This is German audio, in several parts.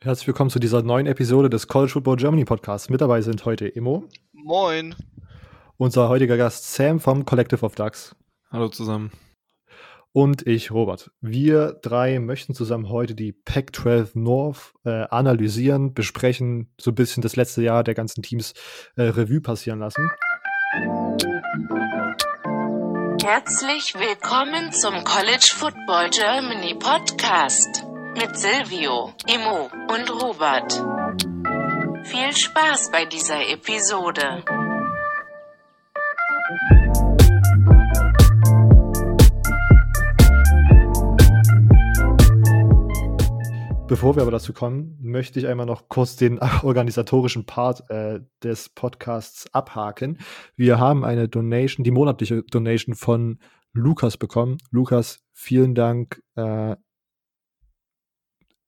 Herzlich willkommen zu dieser neuen Episode des College Football Germany Podcasts. Mit dabei sind heute Emo. Moin. Unser heutiger Gast Sam vom Collective of Ducks. Hallo zusammen. Und ich, Robert. Wir drei möchten zusammen heute die Pac-12 North äh, analysieren, besprechen, so ein bisschen das letzte Jahr der ganzen Teams äh, Revue passieren lassen. Herzlich willkommen zum College Football Germany Podcast mit Silvio, Imo und Robert. Viel Spaß bei dieser Episode. Bevor wir aber dazu kommen, möchte ich einmal noch kurz den organisatorischen Part äh, des Podcasts abhaken. Wir haben eine Donation, die monatliche Donation von Lukas bekommen. Lukas, vielen Dank. Äh,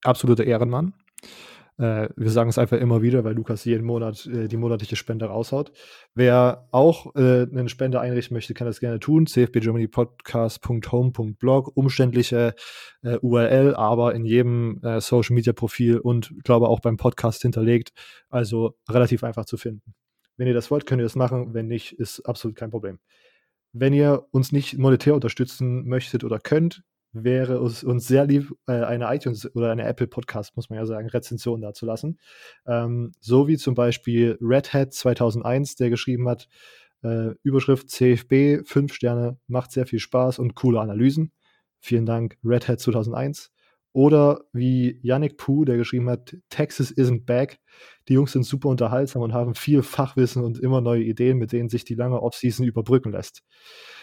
absoluter Ehrenmann. Äh, wir sagen es einfach immer wieder, weil Lukas jeden Monat äh, die monatliche Spende raushaut. Wer auch äh, eine Spende einrichten möchte, kann das gerne tun. cfbgermanypodcast.home.blog. Umständliche äh, URL, aber in jedem äh, Social Media Profil und glaube auch beim Podcast hinterlegt. Also relativ einfach zu finden. Wenn ihr das wollt, könnt ihr das machen. Wenn nicht, ist absolut kein Problem. Wenn ihr uns nicht monetär unterstützen möchtet oder könnt, wäre es uns sehr lieb, äh, eine iTunes oder eine Apple Podcast, muss man ja sagen, Rezension dazulassen. Ähm, so wie zum Beispiel Red Hat 2001, der geschrieben hat, äh, Überschrift CFB, 5 Sterne, macht sehr viel Spaß und coole Analysen. Vielen Dank, Red Hat 2001. Oder wie Yannick Puh, der geschrieben hat, Texas isn't back. Die Jungs sind super unterhaltsam und haben viel Fachwissen und immer neue Ideen, mit denen sich die lange Offseason überbrücken lässt.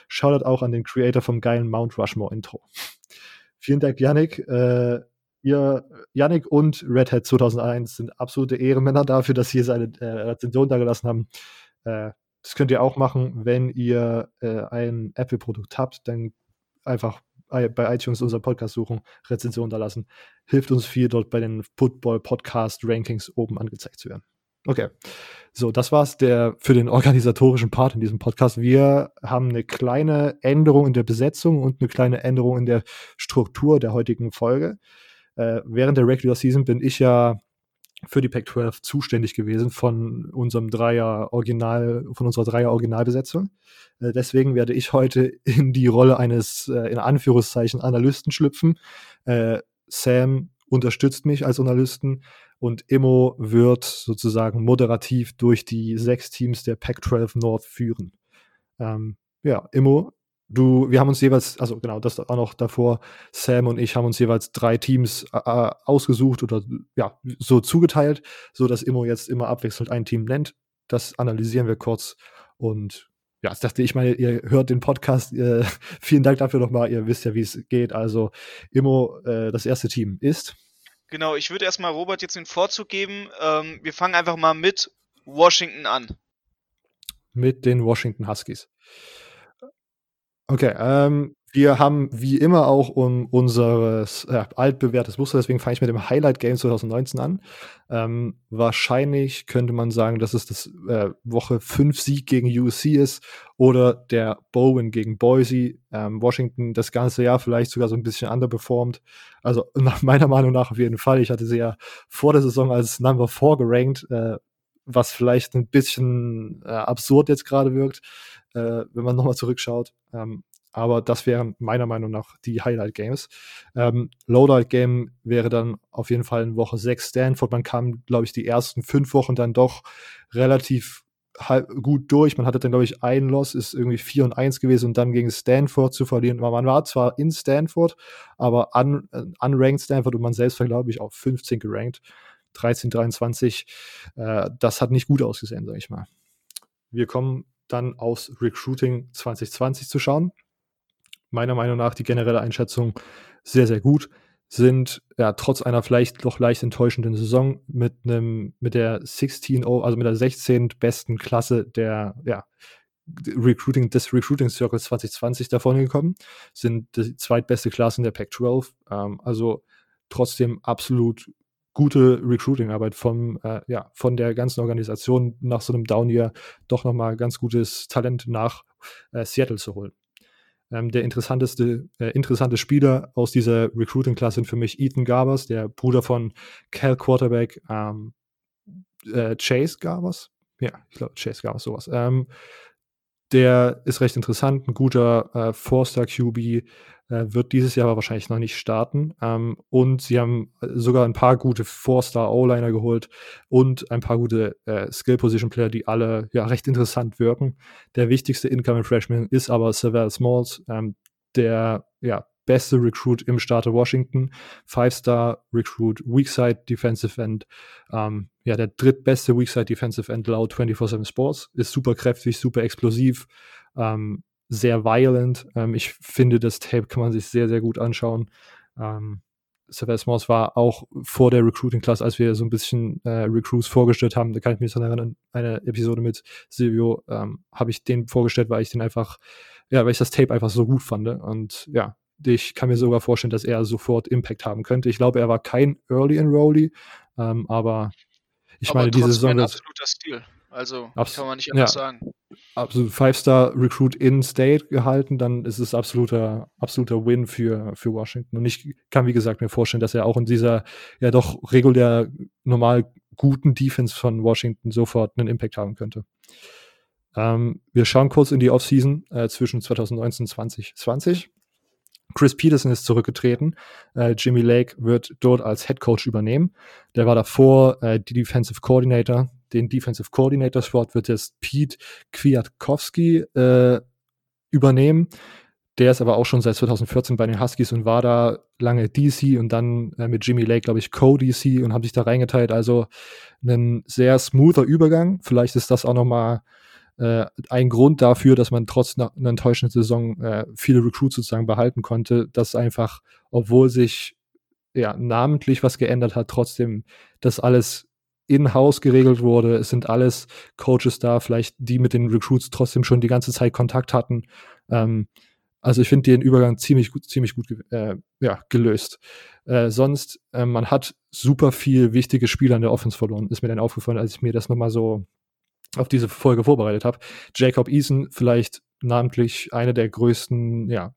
Shoutout auch an den Creator vom geilen Mount Rushmore Intro. Vielen Dank, Yannick. Äh, ihr, Yannick und Red Hat 2001 sind absolute Ehrenmänner dafür, dass sie seine äh, Rezension da gelassen haben. Äh, das könnt ihr auch machen, wenn ihr äh, ein Apple-Produkt habt, dann einfach bei iTunes unser Podcast suchen, Rezension da lassen. Hilft uns viel, dort bei den Football Podcast Rankings oben angezeigt zu werden. Okay. So, das war's der für den organisatorischen Part in diesem Podcast. Wir haben eine kleine Änderung in der Besetzung und eine kleine Änderung in der Struktur der heutigen Folge. Äh, während der Regular Season bin ich ja für die Pac-12 zuständig gewesen von unserem Dreier Original, von unserer Dreier Originalbesetzung. Äh, deswegen werde ich heute in die Rolle eines, äh, in Anführungszeichen, Analysten schlüpfen. Äh, Sam unterstützt mich als Analysten und Immo wird sozusagen moderativ durch die sechs Teams der Pac-12 North führen. Ähm, ja, Immo, du, wir haben uns jeweils, also genau, das auch noch davor, Sam und ich haben uns jeweils drei Teams äh, äh ausgesucht oder ja, so zugeteilt, so dass Immo jetzt immer abwechselnd ein Team nennt. Das analysieren wir kurz und ja, ich dachte, ich meine, ihr hört den Podcast. Äh, vielen Dank dafür nochmal. Ihr wisst ja, wie es geht. Also, Immo, äh, das erste Team ist. Genau, ich würde erstmal Robert jetzt den Vorzug geben. Ähm, wir fangen einfach mal mit Washington an. Mit den Washington Huskies. Okay, ähm, wir haben wie immer auch um unseres äh, altbewährtes Muster, deswegen fange ich mit dem Highlight Game 2019 an. Ähm, wahrscheinlich könnte man sagen, dass es das äh, Woche 5 Sieg gegen USC ist oder der Bowen gegen Boise. Ähm, Washington das ganze Jahr vielleicht sogar so ein bisschen underperformed. Also nach meiner Meinung nach auf jeden Fall. Ich hatte sie ja vor der Saison als Number 4 gerankt, äh, was vielleicht ein bisschen äh, absurd jetzt gerade wirkt äh, wenn man nochmal zurückschaut. Ähm, aber das wären meiner Meinung nach die Highlight-Games. Ähm, Lowlight-Game wäre dann auf jeden Fall in Woche 6 Stanford. Man kam, glaube ich, die ersten fünf Wochen dann doch relativ gut durch. Man hatte dann, glaube ich, ein Loss, ist irgendwie 4 und 1 gewesen und dann gegen Stanford zu verlieren. Man war zwar in Stanford, aber un, uh, unranked Stanford und man selbst war, glaube ich, auf 15 gerankt. 13, 23. Äh, das hat nicht gut ausgesehen, sage ich mal. Wir kommen dann aus Recruiting 2020 zu schauen. Meiner Meinung nach die generelle Einschätzung sehr, sehr gut. Sind ja trotz einer vielleicht noch leicht enttäuschenden Saison mit einem, mit der 16, also mit der 16. besten Klasse der, ja, Recruiting, des Recruiting Circles 2020 davon gekommen, sind die zweitbeste Klasse in der Pac-12. Ähm, also trotzdem absolut gute Recruiting-Arbeit vom, äh, ja, von der ganzen Organisation nach so einem Down-Year doch nochmal ganz gutes Talent nach äh, Seattle zu holen. Ähm, der interessanteste, äh, interessante Spieler aus dieser Recruiting-Klasse sind für mich Ethan Garbers, der Bruder von Cal Quarterback ähm, äh, Chase Garbers. Ja, ich glaube, Chase Garbers, sowas. Ähm, der ist recht interessant, ein guter äh, Four-Star-QB, äh, wird dieses Jahr wahrscheinlich noch nicht starten. Ähm, und sie haben sogar ein paar gute Four-Star-O-Liner geholt und ein paar gute äh, Skill-Position-Player, die alle ja recht interessant wirken. Der wichtigste Incoming-Freshman ist aber Savell Smalls, ähm, der ja beste Recruit im Staate Washington, Five-Star Recruit, Weakside Defensive End, ähm, ja, der drittbeste Weakside Defensive End laut 24-7 Sports, ist super kräftig, super explosiv, ähm, sehr violent. Ähm, ich finde, das Tape kann man sich sehr, sehr gut anschauen. Ähm, Sylvester Smalls war auch vor der Recruiting-Class, als wir so ein bisschen äh, Recruits vorgestellt haben, da kann ich mich so erinnern, eine Episode mit Silvio, ähm, habe ich den vorgestellt, weil ich den einfach, ja, weil ich das Tape einfach so gut fand. Und ja, ich kann mir sogar vorstellen, dass er sofort Impact haben könnte. Ich glaube, er war kein Early Enrollee, ähm, aber ich aber meine, diese Saison. Ein absoluter Stil. Also kann man nicht anders ja, sagen. Absolut Five-Star-Recruit in State gehalten, dann ist es absoluter, absoluter Win für, für Washington. Und ich kann, wie gesagt, mir vorstellen, dass er auch in dieser ja doch regulär normal guten Defense von Washington sofort einen Impact haben könnte. Ähm, wir schauen kurz in die Offseason äh, zwischen 2019 und 2020. Chris Peterson ist zurückgetreten. Äh, Jimmy Lake wird dort als Head Coach übernehmen. Der war davor äh, die Defensive Coordinator. Den Defensive Coordinator Spot wird jetzt Pete Kwiatkowski äh, übernehmen. Der ist aber auch schon seit 2014 bei den Huskies und war da lange DC und dann äh, mit Jimmy Lake, glaube ich, Co-DC und haben sich da reingeteilt. Also ein sehr smoother Übergang. Vielleicht ist das auch nochmal äh, ein Grund dafür, dass man trotz einer, einer enttäuschenden Saison äh, viele Recruits sozusagen behalten konnte, dass einfach, obwohl sich ja namentlich was geändert hat, trotzdem das alles in-house geregelt wurde. Es sind alles Coaches da, vielleicht die mit den Recruits trotzdem schon die ganze Zeit Kontakt hatten. Ähm, also ich finde den Übergang ziemlich gut, ziemlich gut äh, ja, gelöst. Äh, sonst, äh, man hat super viel wichtige Spieler in der Offense verloren, ist mir dann aufgefallen, als ich mir das nochmal so auf diese Folge vorbereitet habe. Jacob Eason vielleicht namentlich eine der größten ja,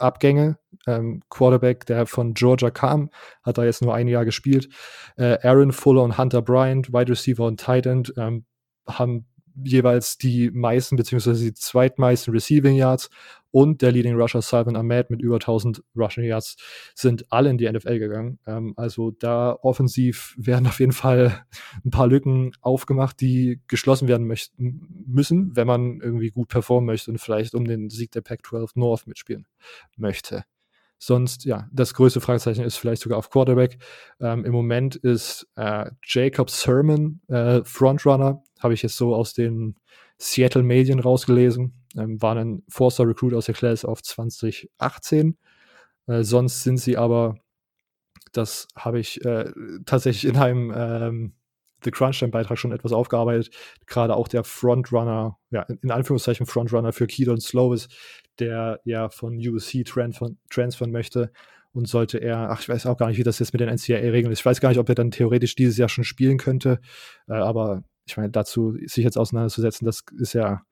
Abgänge. Ähm, Quarterback, der von Georgia kam, hat da jetzt nur ein Jahr gespielt. Äh, Aaron Fuller und Hunter Bryant, Wide Receiver und Tight End, ähm, haben jeweils die meisten beziehungsweise die zweitmeisten Receiving Yards und der Leading Rusher Salvan Ahmed mit über 1000 Rushing Yards sind alle in die NFL gegangen. Ähm, also da offensiv werden auf jeden Fall ein paar Lücken aufgemacht, die geschlossen werden möchten, müssen, wenn man irgendwie gut performen möchte und vielleicht um den Sieg der Pac-12 North mitspielen möchte. Sonst, ja, das größte Fragezeichen ist vielleicht sogar auf Quarterback. Ähm, Im Moment ist äh, Jacob Sermon äh, Frontrunner, habe ich jetzt so aus den Seattle Medien rausgelesen. Ähm, war ein Forster Recruit aus der Class of 2018. Äh, sonst sind sie aber, das habe ich äh, tatsächlich in einem ähm, The Crunch-Time-Beitrag schon etwas aufgearbeitet. Gerade auch der Frontrunner, ja, in Anführungszeichen Frontrunner für Keaton Slovis, der ja von USC transfern, transfern möchte und sollte er, ach, ich weiß auch gar nicht, wie das jetzt mit den NCAA-Regeln ist. Ich weiß gar nicht, ob er dann theoretisch dieses Jahr schon spielen könnte, äh, aber ich meine, dazu sich jetzt auseinanderzusetzen, das ist ja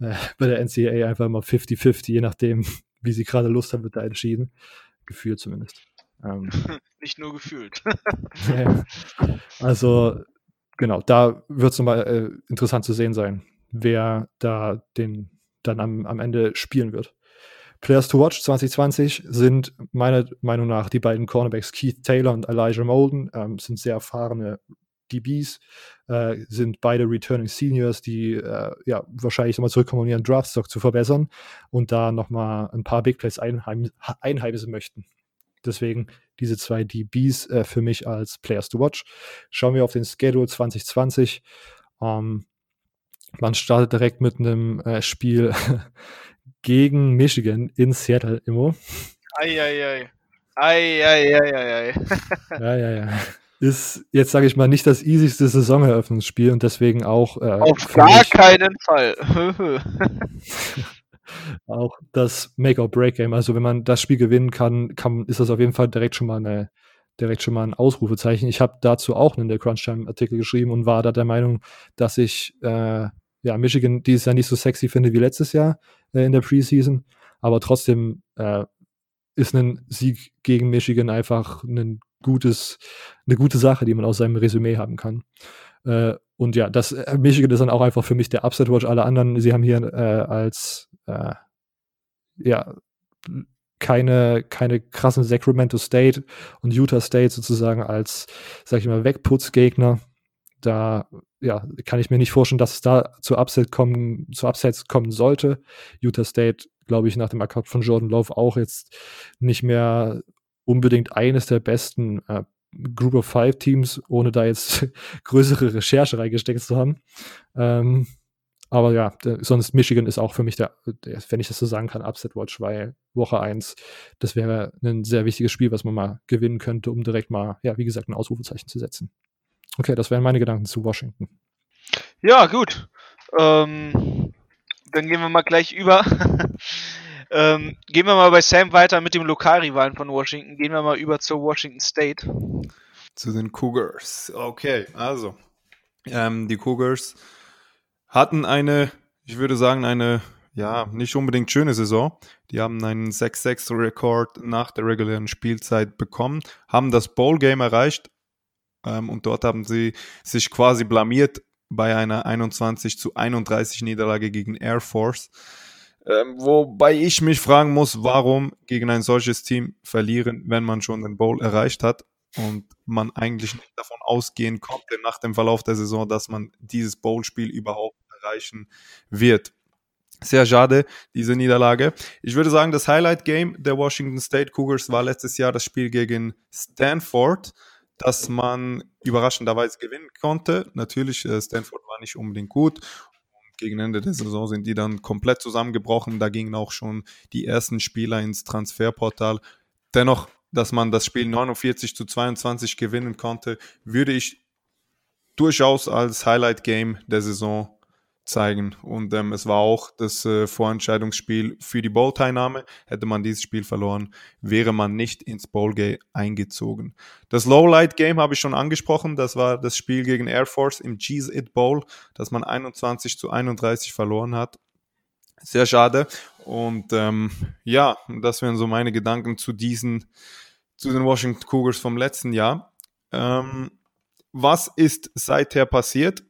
äh, bei der NCAA einfach immer 50-50, je nachdem, wie sie gerade Lust haben, wird da entschieden. Gefühlt zumindest. Ähm, Nicht nur gefühlt. ja. Also, genau, da wird es nochmal äh, interessant zu sehen sein, wer da den dann am, am Ende spielen wird. Players to Watch 2020 sind meiner Meinung nach die beiden Cornerbacks Keith Taylor und Elijah Molden, ähm, sind sehr erfahrene DBs, äh, sind beide Returning Seniors, die äh, ja wahrscheinlich nochmal zurückkommen, um ihren Draftstock zu verbessern und da nochmal ein paar Big Plays einheim einheimsen möchten. Deswegen diese zwei DBs äh, für mich als Players to Watch. Schauen wir auf den Schedule 2020. Ähm, man startet direkt mit einem äh, Spiel gegen Michigan in Seattle, Immo. Eieiei. Eieiei. ja, ja, ja. Ist jetzt, sage ich mal, nicht das easyste Saisoneröffnungsspiel und deswegen auch. Äh, Auf gar keinen Fall. auch das Make-or-Break-Game. Also wenn man das Spiel gewinnen kann, kann, ist das auf jeden Fall direkt schon mal eine direkt schon mal ein Ausrufezeichen. Ich habe dazu auch einen der Crunchtime-Artikel geschrieben und war da der Meinung, dass ich äh, ja, Michigan dieses Jahr nicht so sexy finde wie letztes Jahr äh, in der Preseason. aber trotzdem äh, ist ein Sieg gegen Michigan einfach ein gutes, eine gute Sache, die man aus seinem Resümee haben kann. Äh, und ja, das äh, Michigan ist dann auch einfach für mich der Upset Watch. Alle anderen, sie haben hier äh, als äh, ja keine, keine krassen Sacramento State und Utah State sozusagen als, sag ich mal, Wegputzgegner. Da ja, kann ich mir nicht vorstellen, dass es da zu Upset kommen, zu Upsets kommen sollte. Utah State, glaube ich, nach dem Account von Jordan Love auch jetzt nicht mehr unbedingt eines der besten äh, Group of Five Teams, ohne da jetzt größere Recherche reingesteckt zu haben. Ähm, aber ja, sonst Michigan ist auch für mich der, der, wenn ich das so sagen kann, Upset Watch, weil Woche 1, das wäre ein sehr wichtiges Spiel, was man mal gewinnen könnte, um direkt mal, ja, wie gesagt, ein Ausrufezeichen zu setzen. Okay, das wären meine Gedanken zu Washington. Ja, gut. Ähm, dann gehen wir mal gleich über. ähm, gehen wir mal bei Sam weiter mit dem Lokalrivalen von Washington. Gehen wir mal über zur Washington State. Zu den Cougars. Okay, also. Ähm, die Cougars hatten eine, ich würde sagen, eine, ja, nicht unbedingt schöne Saison. Die haben einen 6-6-Rekord nach der regulären Spielzeit bekommen, haben das Bowl-Game erreicht ähm, und dort haben sie sich quasi blamiert bei einer 21 zu 31 Niederlage gegen Air Force. Ähm, wobei ich mich fragen muss, warum gegen ein solches Team verlieren, wenn man schon den Bowl erreicht hat und man eigentlich nicht davon ausgehen konnte nach dem Verlauf der Saison, dass man dieses Bowl-Spiel überhaupt erreichen wird. Sehr schade, diese Niederlage. Ich würde sagen, das Highlight-Game der Washington State Cougars war letztes Jahr das Spiel gegen Stanford, das man überraschenderweise gewinnen konnte. Natürlich, äh, Stanford war nicht unbedingt gut gegen Ende der Saison sind die dann komplett zusammengebrochen. Da gingen auch schon die ersten Spieler ins Transferportal. Dennoch, dass man das Spiel 49 zu 22 gewinnen konnte, würde ich durchaus als Highlight-Game der Saison zeigen. Und ähm, es war auch das äh, Vorentscheidungsspiel für die Bowl-Teilnahme. Hätte man dieses Spiel verloren, wäre man nicht ins Bowl-Game eingezogen. Das Lowlight-Game habe ich schon angesprochen. Das war das Spiel gegen Air Force im Cheese It Bowl, das man 21 zu 31 verloren hat. Sehr schade. Und ähm, ja, das wären so meine Gedanken zu diesen, zu den Washington Cougars vom letzten Jahr. Ähm, was ist seither passiert?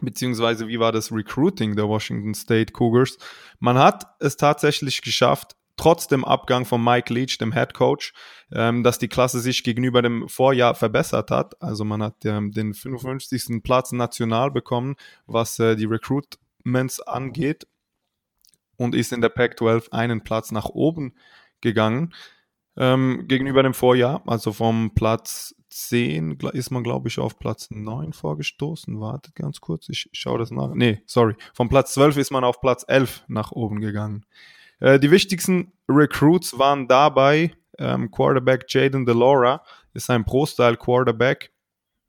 Beziehungsweise wie war das Recruiting der Washington State Cougars. Man hat es tatsächlich geschafft, trotz dem Abgang von Mike Leach, dem Head Coach, ähm, dass die Klasse sich gegenüber dem Vorjahr verbessert hat. Also man hat ähm, den 55. Platz national bekommen, was äh, die Recruitments angeht und ist in der Pac-12 einen Platz nach oben gegangen ähm, gegenüber dem Vorjahr. Also vom Platz 10 ist man, glaube ich, auf Platz 9 vorgestoßen. Wartet ganz kurz, ich schaue das nach. Nee, sorry. Vom Platz 12 ist man auf Platz 11 nach oben gegangen. Äh, die wichtigsten Recruits waren dabei ähm, Quarterback Jaden DeLora, ist ein Pro-Style-Quarterback.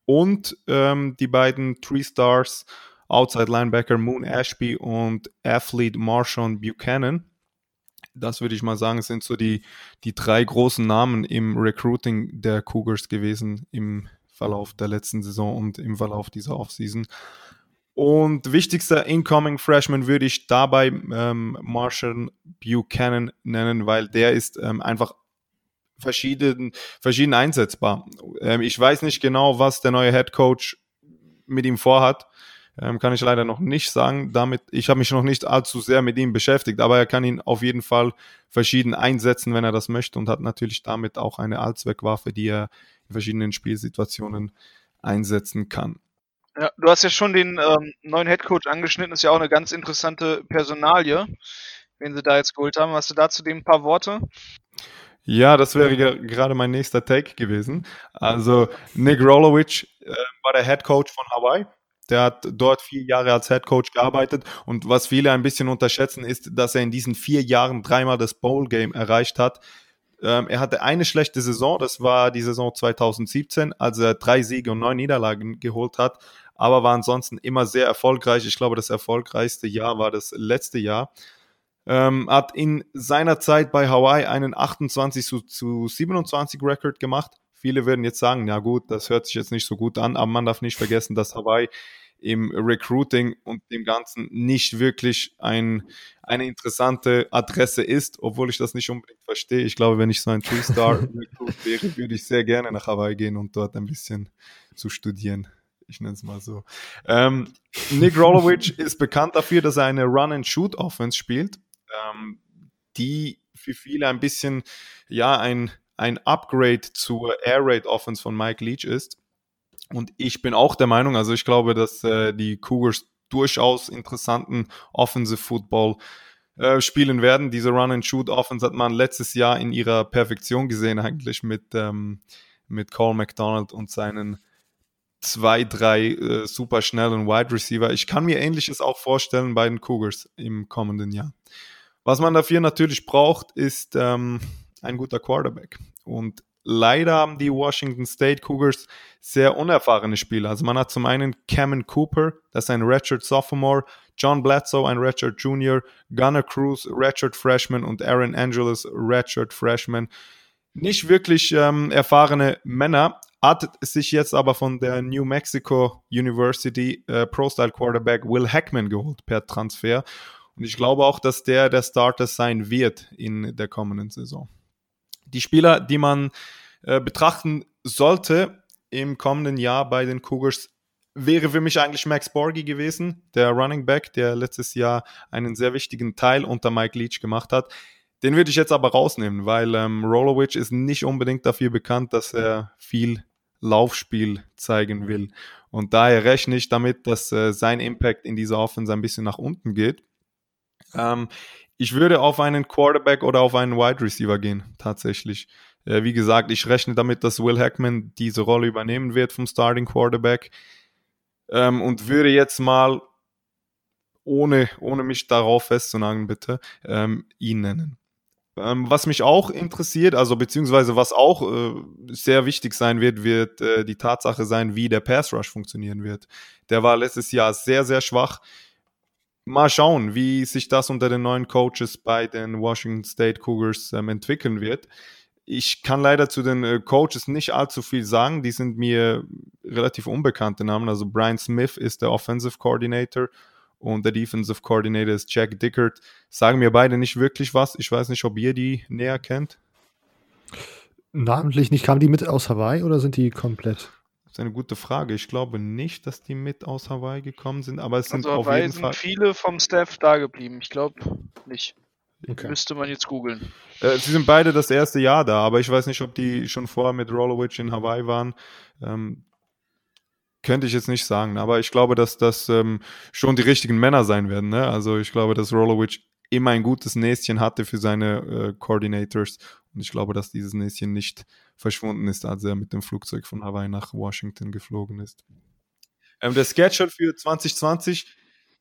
Und ähm, die beiden Three-Stars Outside Linebacker Moon Ashby und Athlete Marshawn Buchanan das würde ich mal sagen, sind so die, die drei großen Namen im Recruiting der Cougars gewesen im Verlauf der letzten Saison und im Verlauf dieser Offseason. Und wichtigster Incoming Freshman würde ich dabei ähm, Marshall Buchanan nennen, weil der ist ähm, einfach verschieden, verschieden einsetzbar. Ähm, ich weiß nicht genau, was der neue Head Coach mit ihm vorhat. Ähm, kann ich leider noch nicht sagen. Damit, ich habe mich noch nicht allzu sehr mit ihm beschäftigt, aber er kann ihn auf jeden Fall verschieden einsetzen, wenn er das möchte und hat natürlich damit auch eine Allzweckwaffe, die er in verschiedenen Spielsituationen einsetzen kann. Ja, du hast ja schon den ähm, neuen Headcoach angeschnitten, ist ja auch eine ganz interessante Personalie, wen sie da jetzt geholt haben. Hast du dazu dem ein paar Worte? Ja, das wäre gerade mein nächster Take gewesen. Also Nick Rolowich äh, war der Head Coach von Hawaii der hat dort vier Jahre als Head Coach gearbeitet und was viele ein bisschen unterschätzen ist, dass er in diesen vier Jahren dreimal das Bowl Game erreicht hat. Ähm, er hatte eine schlechte Saison, das war die Saison 2017, als er drei Siege und neun Niederlagen geholt hat, aber war ansonsten immer sehr erfolgreich. Ich glaube, das erfolgreichste Jahr war das letzte Jahr. Ähm, hat in seiner Zeit bei Hawaii einen 28 zu, zu 27 Record gemacht. Viele würden jetzt sagen, ja gut, das hört sich jetzt nicht so gut an, aber man darf nicht vergessen, dass Hawaii im Recruiting und dem Ganzen nicht wirklich ein, eine interessante Adresse ist, obwohl ich das nicht unbedingt verstehe. Ich glaube, wenn ich so ein Three-Star-Recruit wäre, würde ich sehr gerne nach Hawaii gehen und dort ein bisschen zu studieren. Ich nenne es mal so. Ähm, Nick Rolowich ist bekannt dafür, dass er eine Run-and-Shoot-Offense spielt, ähm, die für viele ein bisschen, ja, ein, ein Upgrade zur Air Raid Offense von Mike Leach ist. Und ich bin auch der Meinung, also ich glaube, dass äh, die Cougars durchaus interessanten Offensive Football äh, spielen werden. Diese Run-and-Shoot-Offense hat man letztes Jahr in ihrer Perfektion gesehen, eigentlich mit, ähm, mit Cole McDonald und seinen zwei, drei äh, super schnellen Wide Receiver. Ich kann mir ähnliches auch vorstellen bei den Cougars im kommenden Jahr. Was man dafür natürlich braucht, ist ähm, ein guter Quarterback. Und leider haben die Washington State Cougars sehr unerfahrene Spieler. Also man hat zum einen Cameron Cooper, das ist ein Redshirt Sophomore, John Bledsoe, ein Redshirt Junior, Gunnar Cruz, Redshirt Freshman und Aaron Angeles, Redshirt Freshman. Nicht wirklich ähm, erfahrene Männer, hat sich jetzt aber von der New Mexico University äh, Pro-Style Quarterback Will Hackman geholt per Transfer. Und ich glaube auch, dass der der Starter sein wird in der kommenden Saison. Die Spieler, die man äh, betrachten sollte im kommenden Jahr bei den Cougars, wäre für mich eigentlich Max Borgi gewesen, der Running Back, der letztes Jahr einen sehr wichtigen Teil unter Mike Leach gemacht hat. Den würde ich jetzt aber rausnehmen, weil ähm, Rolowich ist nicht unbedingt dafür bekannt, dass er viel Laufspiel zeigen will. Und daher rechne ich damit, dass äh, sein Impact in dieser Offense ein bisschen nach unten geht. Ähm, ich würde auf einen Quarterback oder auf einen Wide Receiver gehen, tatsächlich. Äh, wie gesagt, ich rechne damit, dass Will Hackman diese Rolle übernehmen wird vom Starting Quarterback ähm, und würde jetzt mal, ohne, ohne mich darauf festzunageln, bitte, ähm, ihn nennen. Ähm, was mich auch interessiert, also beziehungsweise was auch äh, sehr wichtig sein wird, wird äh, die Tatsache sein, wie der Pass Rush funktionieren wird. Der war letztes Jahr sehr, sehr schwach mal schauen, wie sich das unter den neuen Coaches bei den Washington State Cougars ähm, entwickeln wird. Ich kann leider zu den äh, Coaches nicht allzu viel sagen. Die sind mir relativ unbekannte Namen. Also Brian Smith ist der Offensive Coordinator und der Defensive Coordinator ist Jack Dickert. Sagen mir beide nicht wirklich was. Ich weiß nicht, ob ihr die näher kennt. Namentlich nicht. Kamen die mit aus Hawaii oder sind die komplett? Das ist eine gute Frage. Ich glaube nicht, dass die mit aus Hawaii gekommen sind, aber es sind also auf Hawaii jeden sind Fall. viele vom Staff da geblieben. Ich glaube nicht. Okay. Müsste man jetzt googeln. Äh, sie sind beide das erste Jahr da, aber ich weiß nicht, ob die schon vorher mit Rollowich in Hawaii waren. Ähm, könnte ich jetzt nicht sagen, aber ich glaube, dass das ähm, schon die richtigen Männer sein werden. Ne? Also ich glaube, dass Rollowich immer ein gutes Näschen hatte für seine äh, Coordinators und ich glaube, dass dieses Näschen nicht verschwunden ist, als er mit dem Flugzeug von Hawaii nach Washington geflogen ist. Ähm, der Schedule für 2020,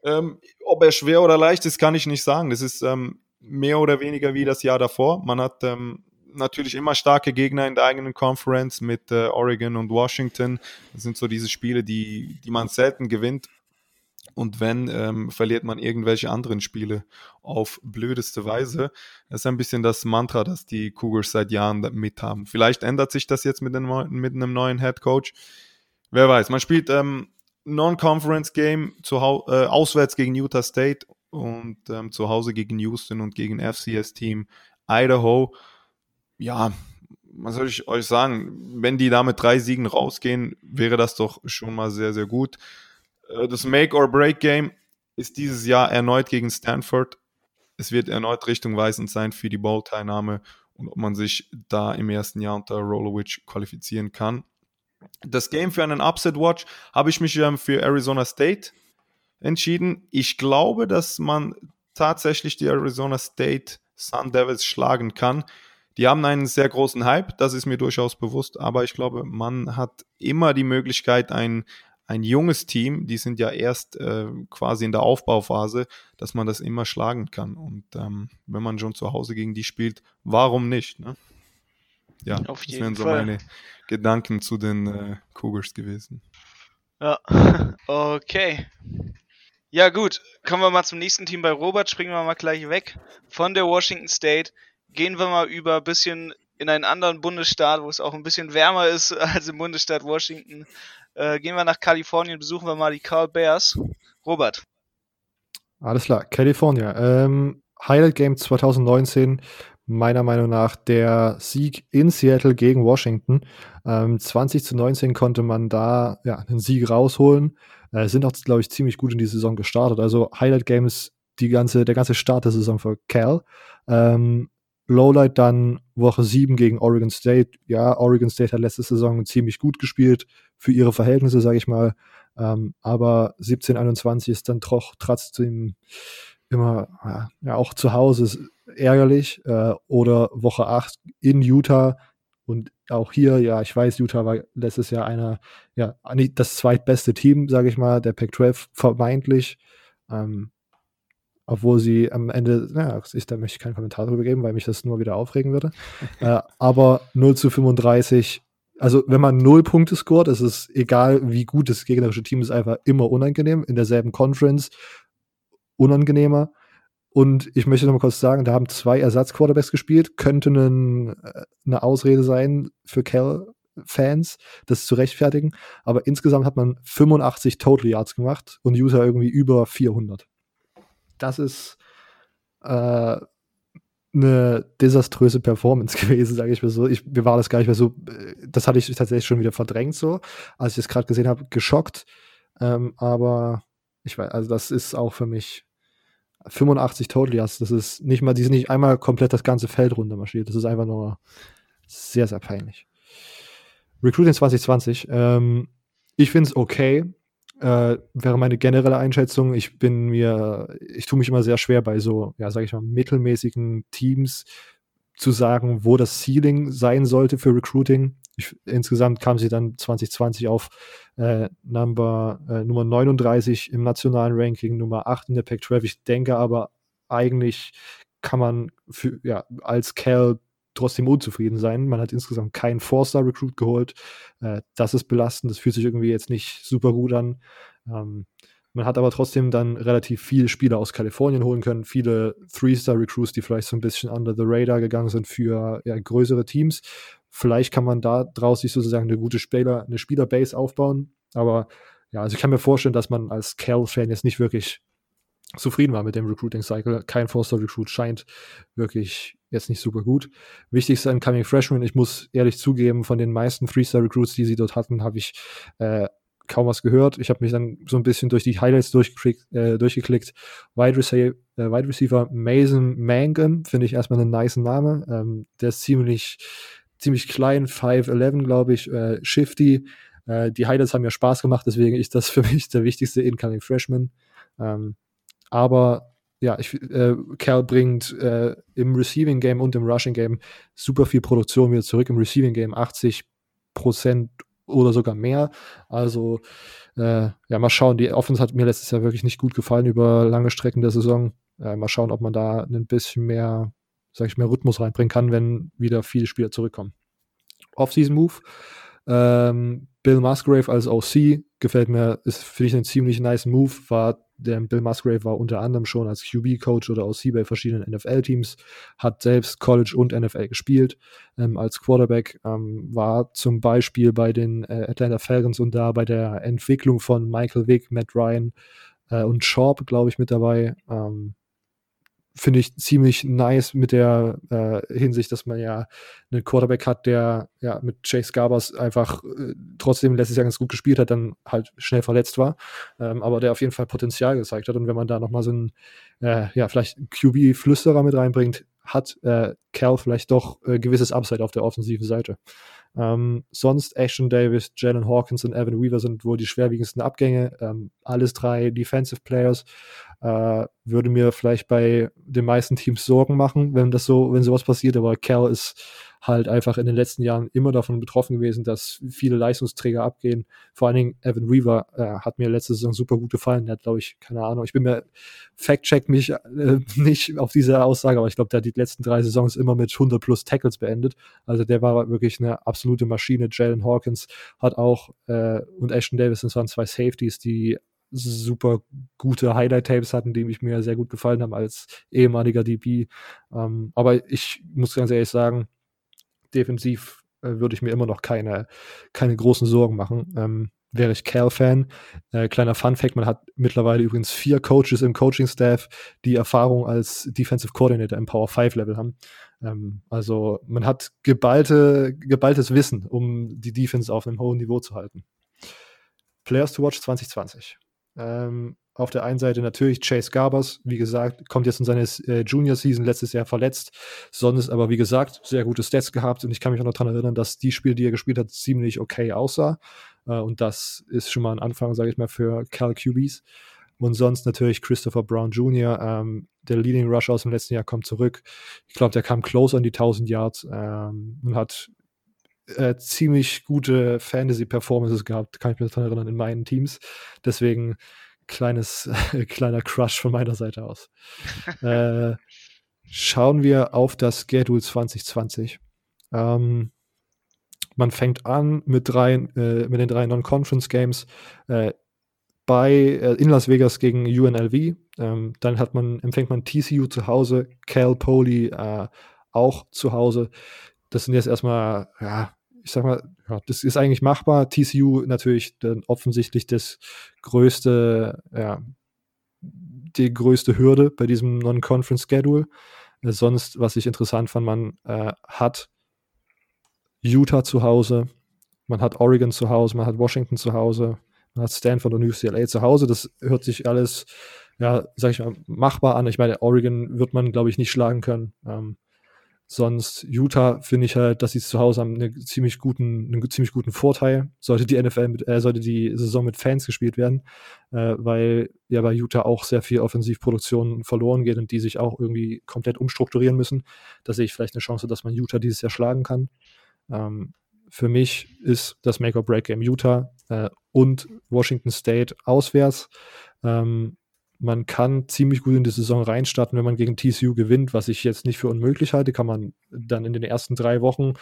ähm, ob er schwer oder leicht ist, kann ich nicht sagen. Das ist ähm, mehr oder weniger wie das Jahr davor. Man hat ähm, natürlich immer starke Gegner in der eigenen Conference mit äh, Oregon und Washington. Das sind so diese Spiele, die, die man selten gewinnt. Und wenn, ähm, verliert man irgendwelche anderen Spiele auf blödeste Weise. Das ist ein bisschen das Mantra, das die Cougars seit Jahren mit haben. Vielleicht ändert sich das jetzt mit, dem, neu- mit einem neuen Head Coach. Wer weiß. Man spielt ähm, Non-Conference-Game äh, auswärts gegen Utah State und ähm, zu Hause gegen Houston und gegen FCS-Team Idaho. Ja, was soll ich euch sagen? Wenn die da mit drei Siegen rausgehen, wäre das doch schon mal sehr, sehr gut. Äh, Das Make-or-Break-Game ist dieses Jahr erneut gegen Stanford. Es wird erneut Richtung weisend sein für die Bowl-Teilnahme und ob man sich da im ersten Jahr unter Rolowich qualifizieren kann. Das Game für einen Upset-Watch habe ich mich ähm, für Arizona State entschieden. Ich glaube, dass man tatsächlich die Arizona State Sun Devils schlagen kann. Die haben einen sehr großen Hype, das ist mir durchaus bewusst, aber ich glaube, man hat immer die Möglichkeit, ein, ein junges Team, die sind ja erst äh, quasi in der Aufbauphase, dass man das immer schlagen kann. Und ähm, wenn man schon zu Hause gegen die spielt, warum nicht? Ne? Ja, Auf das wären so Fall. meine Gedanken zu den äh, Cougars gewesen. Ja, okay. Ja, gut. Kommen wir mal zum nächsten Team bei Robert. Springen wir mal gleich weg von der Washington State. Gehen wir mal über ein bisschen in einen anderen Bundesstaat, wo es auch ein bisschen wärmer ist als im Bundesstaat Washington. Äh, gehen wir nach Kalifornien, besuchen wir mal die Carl Bears. Robert. Alles klar, California. Ähm, Highlight Game 2019, meiner Meinung nach der Sieg in Seattle gegen Washington. Ähm, 20 zu 19 konnte man da ja, einen Sieg rausholen. Äh, sind auch, glaube ich, ziemlich gut in die Saison gestartet. Also Highlight Games, die ganze, der ganze Start der Saison für Cal. Ähm, Lowlight dann Woche 7 gegen Oregon State. Ja, Oregon State hat letzte Saison ziemlich gut gespielt für ihre Verhältnisse, sage ich mal. Ähm, aber 17-21 ist dann doch trotzdem immer, ja, auch zu Hause ist ärgerlich. Äh, oder Woche 8 in Utah. Und auch hier, ja, ich weiß, Utah war letztes Jahr einer, ja, das zweitbeste Team, sage ich mal, der Pac-12 vermeintlich. Ähm, obwohl sie am Ende, naja, ich, da möchte ich keinen Kommentar darüber geben, weil mich das nur wieder aufregen würde. äh, aber 0 zu 35, also wenn man 0 Punkte scoret, ist es egal, wie gut das gegnerische Team ist, einfach immer unangenehm. In derselben Conference unangenehmer. Und ich möchte noch mal kurz sagen, da haben zwei Ersatzquarterbacks gespielt, könnte einen, äh, eine Ausrede sein für Cal-Fans, das zu rechtfertigen. Aber insgesamt hat man 85 Total Yards gemacht und User irgendwie über 400 das ist äh, eine desaströse Performance gewesen, sage ich mal so. Ich, mir war das gar nicht mehr so, äh, das hatte ich tatsächlich schon wieder verdrängt so, als ich es gerade gesehen habe, geschockt. Ähm, aber ich weiß, also das ist auch für mich 85 Total Yards. Das ist nicht mal, die sind nicht einmal komplett das ganze Feld runtermarschiert. Das ist einfach nur sehr, sehr peinlich. Recruiting 2020. Ähm, ich finde es okay äh, wäre meine generelle Einschätzung. Ich bin mir, ich tue mich immer sehr schwer bei so, ja, sage ich mal, mittelmäßigen Teams zu sagen, wo das Ceiling sein sollte für Recruiting. Ich, insgesamt kam sie dann 2020 auf äh, Number, äh, Nummer 39 im nationalen Ranking, Nummer 8 in der Pac-12. Ich denke aber eigentlich kann man für, ja, als Cal trotzdem unzufrieden sein. Man hat insgesamt keinen Four-Star-Recruit geholt. Äh, das ist belastend. Das fühlt sich irgendwie jetzt nicht super gut an. Ähm, man hat aber trotzdem dann relativ viele Spieler aus Kalifornien holen können. Viele Three-Star-Recruits, die vielleicht so ein bisschen under the radar gegangen sind für ja, größere Teams. Vielleicht kann man da draus sich sozusagen eine gute Spieler, eine Spielerbase aufbauen. Aber ja, also ich kann mir vorstellen, dass man als Cal-Fan jetzt nicht wirklich zufrieden war mit dem Recruiting-Cycle. Kein Four-Star-Recruit scheint wirklich jetzt nicht super gut. Wichtigster Incoming Freshman, ich muss ehrlich zugeben, von den meisten Three-Star-Recruits, die sie dort hatten, habe ich äh, kaum was gehört. Ich habe mich dann so ein bisschen durch die Highlights durchgeklickt. Äh, durchgeklickt. Wide, Receiver, äh, Wide Receiver Mason Mangum, finde ich erstmal einen nice Name. Ähm, der ist ziemlich, ziemlich klein, 5'11, glaube ich, äh, shifty. Äh, die Highlights haben mir Spaß gemacht, deswegen ist das für mich der wichtigste Incoming Freshman. Ähm, aber ja, ich, äh, Cal bringt äh, im Receiving Game und im Rushing Game super viel Produktion wieder zurück. Im Receiving Game 80 Prozent oder sogar mehr. Also äh, ja, mal schauen. Die Offense hat mir letztes Jahr wirklich nicht gut gefallen über lange Strecken der Saison. Äh, mal schauen, ob man da ein bisschen mehr, sag ich mal, Rhythmus reinbringen kann, wenn wieder viele Spieler zurückkommen. Off-Season Move. Ähm, Bill Musgrave als OC gefällt mir, ist, finde ich, ein ziemlich nice Move. War der Bill Musgrave war unter anderem schon als QB-Coach oder OC bei verschiedenen NFL-Teams, hat selbst College und NFL gespielt ähm, als Quarterback, ähm, war zum Beispiel bei den äh, Atlanta Falcons und da bei der Entwicklung von Michael Vick, Matt Ryan äh, und Sharp, glaube ich, mit dabei. Ähm, finde ich ziemlich nice mit der äh, Hinsicht, dass man ja einen Quarterback hat, der ja mit Chase Garbers einfach äh, trotzdem letztes Jahr ganz gut gespielt hat, dann halt schnell verletzt war, ähm, aber der auf jeden Fall Potenzial gezeigt hat. Und wenn man da nochmal so einen, äh, ja, vielleicht QB-Flüsterer mit reinbringt, hat äh, Cal vielleicht doch äh, gewisses Upside auf der offensiven Seite. Ähm, sonst Ashton Davis, Jalen Hawkins und Evan Weaver sind wohl die schwerwiegendsten Abgänge. Ähm, alles drei Defensive Players. Äh, würde mir vielleicht bei den meisten Teams Sorgen machen, wenn das so, wenn sowas passiert. Aber Cal ist halt einfach in den letzten Jahren immer davon betroffen gewesen, dass viele Leistungsträger abgehen. Vor allen Dingen Evan Weaver äh, hat mir letzte Saison super gut gefallen. Der hat, glaube ich, keine Ahnung, ich bin mir, fact-check mich äh, nicht auf diese Aussage, aber ich glaube, der hat die letzten drei Saisons immer mit 100 plus Tackles beendet. Also der war wirklich eine absolute Maschine. Jalen Hawkins hat auch äh, und Ashton Davis, das waren zwei Safeties, die super gute Highlight-Tapes hatten, die mich mir sehr gut gefallen haben als ehemaliger DB. Ähm, aber ich muss ganz ehrlich sagen, defensiv äh, würde ich mir immer noch keine, keine großen Sorgen machen. Ähm, wäre ich Cal-Fan. Äh, kleiner Fun-Fact: Man hat mittlerweile übrigens vier Coaches im Coaching-Staff, die Erfahrung als Defensive Coordinator im Power 5-Level haben. Ähm, also man hat geballte, geballtes Wissen, um die Defense auf einem hohen Niveau zu halten. Players to Watch 2020. Ähm, auf der einen Seite natürlich Chase Garbers, wie gesagt, kommt jetzt in seine äh, Junior Season letztes Jahr verletzt, sonst aber wie gesagt sehr gute Stats gehabt und ich kann mich auch noch daran erinnern, dass die Spiele, die er gespielt hat, ziemlich okay aussah äh, und das ist schon mal ein Anfang, sage ich mal, für Cal QBs. Und sonst natürlich Christopher Brown Jr., ähm, der Leading Rusher aus dem letzten Jahr, kommt zurück. Ich glaube, der kam close an die 1000 Yards ähm, und hat äh, ziemlich gute Fantasy-Performances gehabt, kann ich mich daran erinnern, in meinen Teams. Deswegen kleines, kleiner Crush von meiner Seite aus. äh, schauen wir auf das Schedule 2020. Ähm, man fängt an mit, drei, äh, mit den drei Non-Conference Games äh, bei äh, in Las Vegas gegen UNLV. Ähm, dann hat man, empfängt man TCU zu Hause, Cal Poly äh, auch zu Hause. Das sind jetzt erstmal, ja, ich sag mal, ja, das ist eigentlich machbar. TCU natürlich dann offensichtlich das größte, ja, die größte Hürde bei diesem Non-Conference Schedule. Äh, sonst, was ich interessant fand, man äh, hat Utah zu Hause, man hat Oregon zu Hause, man hat Washington zu Hause, man hat Stanford und UCLA zu Hause. Das hört sich alles, ja, sag ich mal, machbar an. Ich meine, Oregon wird man, glaube ich, nicht schlagen können. Ähm, Sonst Utah finde ich halt, dass sie zu Hause haben einen ziemlich guten, einen ziemlich guten Vorteil. Sollte die NFL mit, äh, sollte die Saison mit Fans gespielt werden, äh, weil ja bei Utah auch sehr viel Offensivproduktion verloren geht und die sich auch irgendwie komplett umstrukturieren müssen. Da sehe ich vielleicht eine Chance, dass man Utah dieses Jahr schlagen kann. Ähm, für mich ist das Make-or-Break-Game Utah äh, und Washington State auswärts. Ähm, man kann ziemlich gut in die Saison reinstarten, wenn man gegen TCU gewinnt, was ich jetzt nicht für unmöglich halte, kann man dann in den ersten drei Wochen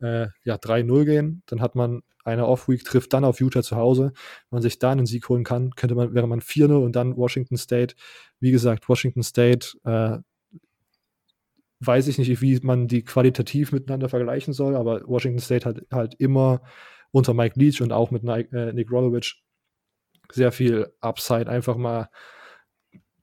äh, ja 3-0 gehen. Dann hat man eine Off-Week, trifft dann auf Utah zu Hause. Wenn man sich da einen Sieg holen kann, könnte man, wäre man 4-0 und dann Washington State. Wie gesagt, Washington State äh, weiß ich nicht, wie man die qualitativ miteinander vergleichen soll, aber Washington State hat halt immer unter Mike Leach und auch mit Nick, äh, Nick Rolovich sehr viel Upside, einfach mal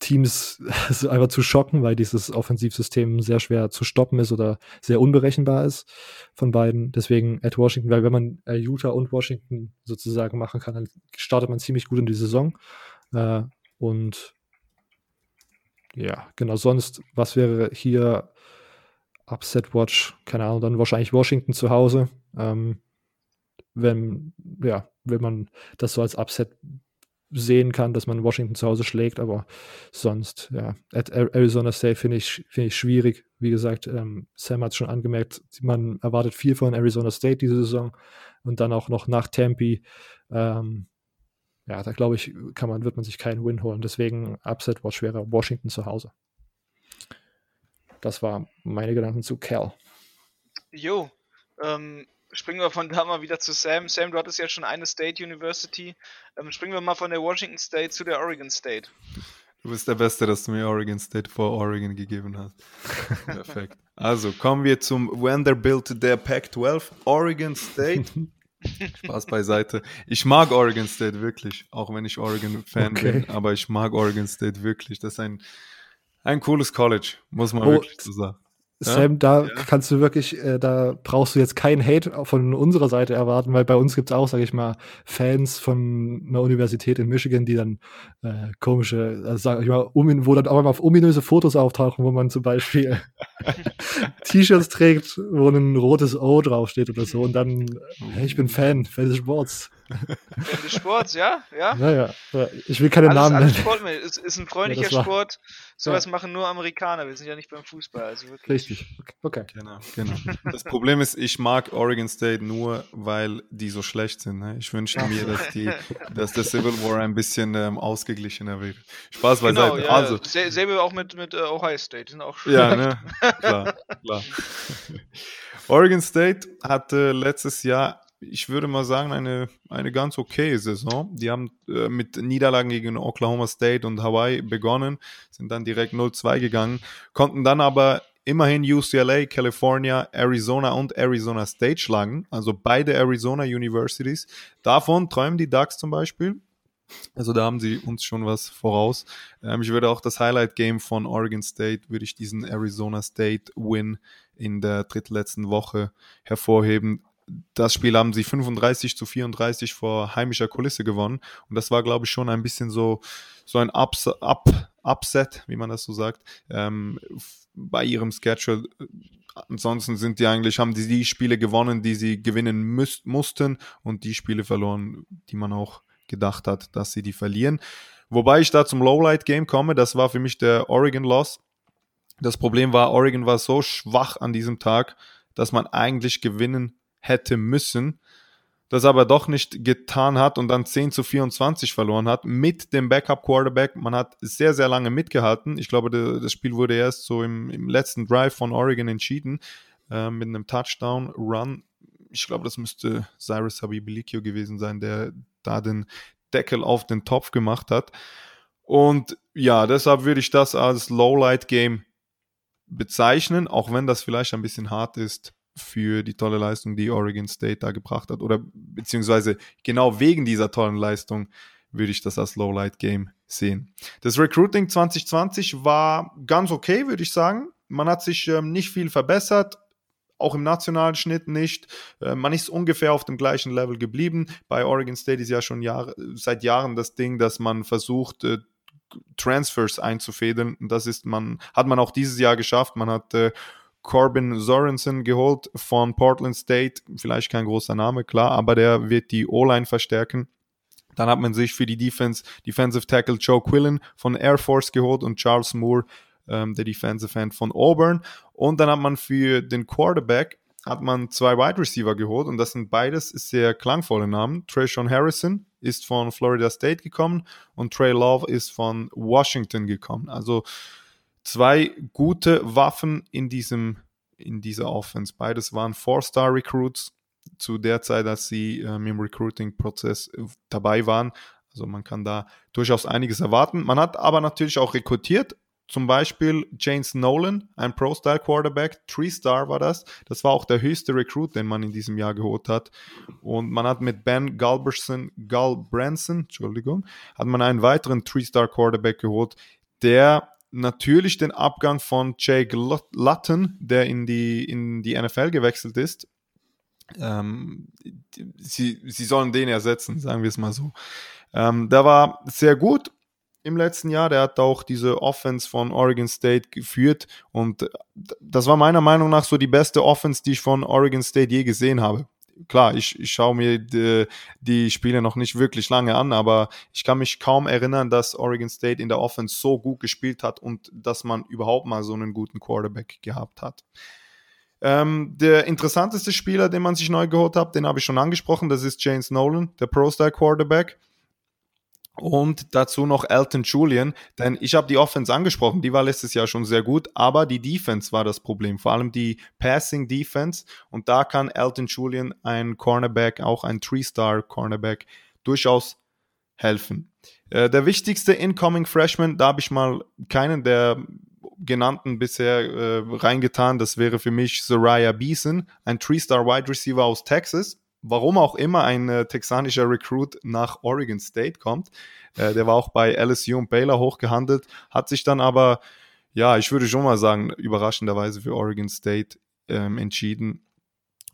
Teams einfach zu schocken, weil dieses Offensivsystem sehr schwer zu stoppen ist oder sehr unberechenbar ist von beiden. Deswegen at Washington, weil wenn man äh, Utah und Washington sozusagen machen kann, dann startet man ziemlich gut in die Saison. Äh, und ja, genau, sonst, was wäre hier Upset Watch? Keine Ahnung, dann wahrscheinlich Washington zu Hause. Ähm, wenn, ja, wenn man das so als Upset sehen kann, dass man Washington zu Hause schlägt, aber sonst, ja, at Arizona State finde ich, find ich schwierig. Wie gesagt, ähm, Sam hat es schon angemerkt, man erwartet viel von Arizona State diese Saison und dann auch noch nach Tempe. Ähm, ja, da glaube ich, kann man, wird man sich keinen Win holen. Deswegen Upset Watch wäre Washington zu Hause. Das war meine Gedanken zu Cal. Jo, ähm, springen wir von da mal wieder zu Sam. Sam, du hattest ja schon eine State University. Ähm, springen wir mal von der Washington State zu der Oregon State. Du bist der Beste, dass du mir Oregon State vor Oregon gegeben hast. Perfekt. Also kommen wir zum Vanderbilt der Pac-12. Oregon State. Spaß beiseite. Ich mag Oregon State wirklich, auch wenn ich Oregon-Fan okay. bin, aber ich mag Oregon State wirklich. Das ist ein, ein cooles College, muss man oh, wirklich so sagen. Sam, da ja. kannst du wirklich, äh, da brauchst du jetzt keinen Hate von unserer Seite erwarten, weil bei uns gibt es auch, sage ich mal, Fans von einer Universität in Michigan, die dann äh, komische, also sag ich mal, um, wo dann auch mal ominöse Fotos auftauchen, wo man zum Beispiel T-Shirts trägt, wo ein rotes O draufsteht oder so und dann, hey, ich bin Fan, Fan des Sports. Fan des Sports, ja, ja. Naja, ich will keine alles, Namen nennen. Sport, ist, ist ein freundlicher ja, Sport. Sowas ja. machen nur Amerikaner, wir sind ja nicht beim Fußball. Also wirklich. Richtig, okay. Genau, genau. Das Problem ist, ich mag Oregon State nur, weil die so schlecht sind. Ne? Ich wünschte mir, dass, die, dass der Civil War ein bisschen ähm, ausgeglichener wird. Spaß beiseite. Genau, ja, also, selbe auch mit, mit uh, Ohio State, die sind auch schlecht. Ja, ne? klar, klar. Oregon State hatte letztes Jahr ich würde mal sagen, eine, eine ganz okay Saison. Die haben äh, mit Niederlagen gegen Oklahoma State und Hawaii begonnen, sind dann direkt 0-2 gegangen, konnten dann aber immerhin UCLA, California, Arizona und Arizona State schlagen, also beide Arizona Universities. Davon träumen die Ducks zum Beispiel. Also da haben sie uns schon was voraus. Ähm, ich würde auch das Highlight-Game von Oregon State, würde ich diesen Arizona State-Win in der drittletzten Woche hervorheben. Das Spiel haben sie 35 zu 34 vor heimischer Kulisse gewonnen. Und das war, glaube ich, schon ein bisschen so, so ein Ups, Up, Upset, wie man das so sagt, ähm, bei ihrem Schedule. Ansonsten sind die eigentlich, haben die die Spiele gewonnen, die sie gewinnen müß, mussten und die Spiele verloren, die man auch gedacht hat, dass sie die verlieren. Wobei ich da zum Lowlight-Game komme, das war für mich der Oregon-Loss. Das Problem war, Oregon war so schwach an diesem Tag, dass man eigentlich gewinnen hätte müssen, das aber doch nicht getan hat und dann 10 zu 24 verloren hat mit dem Backup-Quarterback. Man hat sehr, sehr lange mitgehalten. Ich glaube, das Spiel wurde erst so im, im letzten Drive von Oregon entschieden äh, mit einem Touchdown-Run. Ich glaube, das müsste Cyrus Habibilikio gewesen sein, der da den Deckel auf den Topf gemacht hat. Und ja, deshalb würde ich das als Lowlight-Game bezeichnen, auch wenn das vielleicht ein bisschen hart ist für die tolle Leistung, die Oregon State da gebracht hat. Oder beziehungsweise genau wegen dieser tollen Leistung würde ich das als Lowlight Game sehen. Das Recruiting 2020 war ganz okay, würde ich sagen. Man hat sich ähm, nicht viel verbessert, auch im nationalen Schnitt nicht. Äh, man ist ungefähr auf dem gleichen Level geblieben. Bei Oregon State ist ja schon Jahr, seit Jahren das Ding, dass man versucht, äh, Transfers einzufädeln. Das ist man, hat man auch dieses Jahr geschafft. Man hat äh, Corbin Sorensen geholt von Portland State. Vielleicht kein großer Name, klar, aber der wird die O-Line verstärken. Dann hat man sich für die Defense Defensive Tackle Joe Quillen von Air Force geholt und Charles Moore, ähm, der Defensive End von Auburn. Und dann hat man für den Quarterback hat man zwei Wide Receiver geholt und das sind beides sehr klangvolle Namen. Trayshawn Harrison ist von Florida State gekommen und Trey Love ist von Washington gekommen. Also zwei gute Waffen in diesem in dieser Offense. Beides waren Four-Star-Recruits zu der Zeit, als sie ähm, im Recruiting-Prozess äh, dabei waren. Also man kann da durchaus einiges erwarten. Man hat aber natürlich auch rekrutiert. Zum Beispiel James Nolan, ein Pro-Style-Quarterback, Three-Star war das. Das war auch der höchste Recruit, den man in diesem Jahr geholt hat. Und man hat mit Ben Galberson, Galbranson, Entschuldigung, hat man einen weiteren Three-Star-Quarterback geholt, der natürlich den Abgang von Jake Lutton, der in die, in die NFL gewechselt ist. Ähm, sie, sie sollen den ersetzen, sagen wir es mal so. Ähm, der war sehr gut im letzten Jahr. Der hat auch diese Offense von Oregon State geführt und das war meiner Meinung nach so die beste Offense, die ich von Oregon State je gesehen habe klar, ich, ich schaue mir die, die, Spiele noch nicht wirklich lange an, aber ich kann mich kaum erinnern, dass Oregon State in der Offense so gut gespielt hat und dass man überhaupt mal so einen guten Quarterback gehabt hat. Ähm, der interessanteste Spieler, den man sich neu geholt hat, den habe ich schon angesprochen, das ist James Nolan, der Pro-Style Quarterback. Und dazu noch Elton Julian, denn ich habe die Offense angesprochen, die war letztes Jahr schon sehr gut, aber die Defense war das Problem, vor allem die Passing Defense. Und da kann Elton Julian, ein Cornerback, auch ein Three-Star Cornerback, durchaus helfen. Äh, der wichtigste Incoming Freshman, da habe ich mal keinen der genannten bisher äh, reingetan, das wäre für mich Zariah Beeson, ein Three-Star Wide Receiver aus Texas warum auch immer ein äh, texanischer Recruit nach Oregon State kommt. Äh, der war auch bei LSU und Baylor hochgehandelt, hat sich dann aber, ja, ich würde schon mal sagen, überraschenderweise für Oregon State ähm, entschieden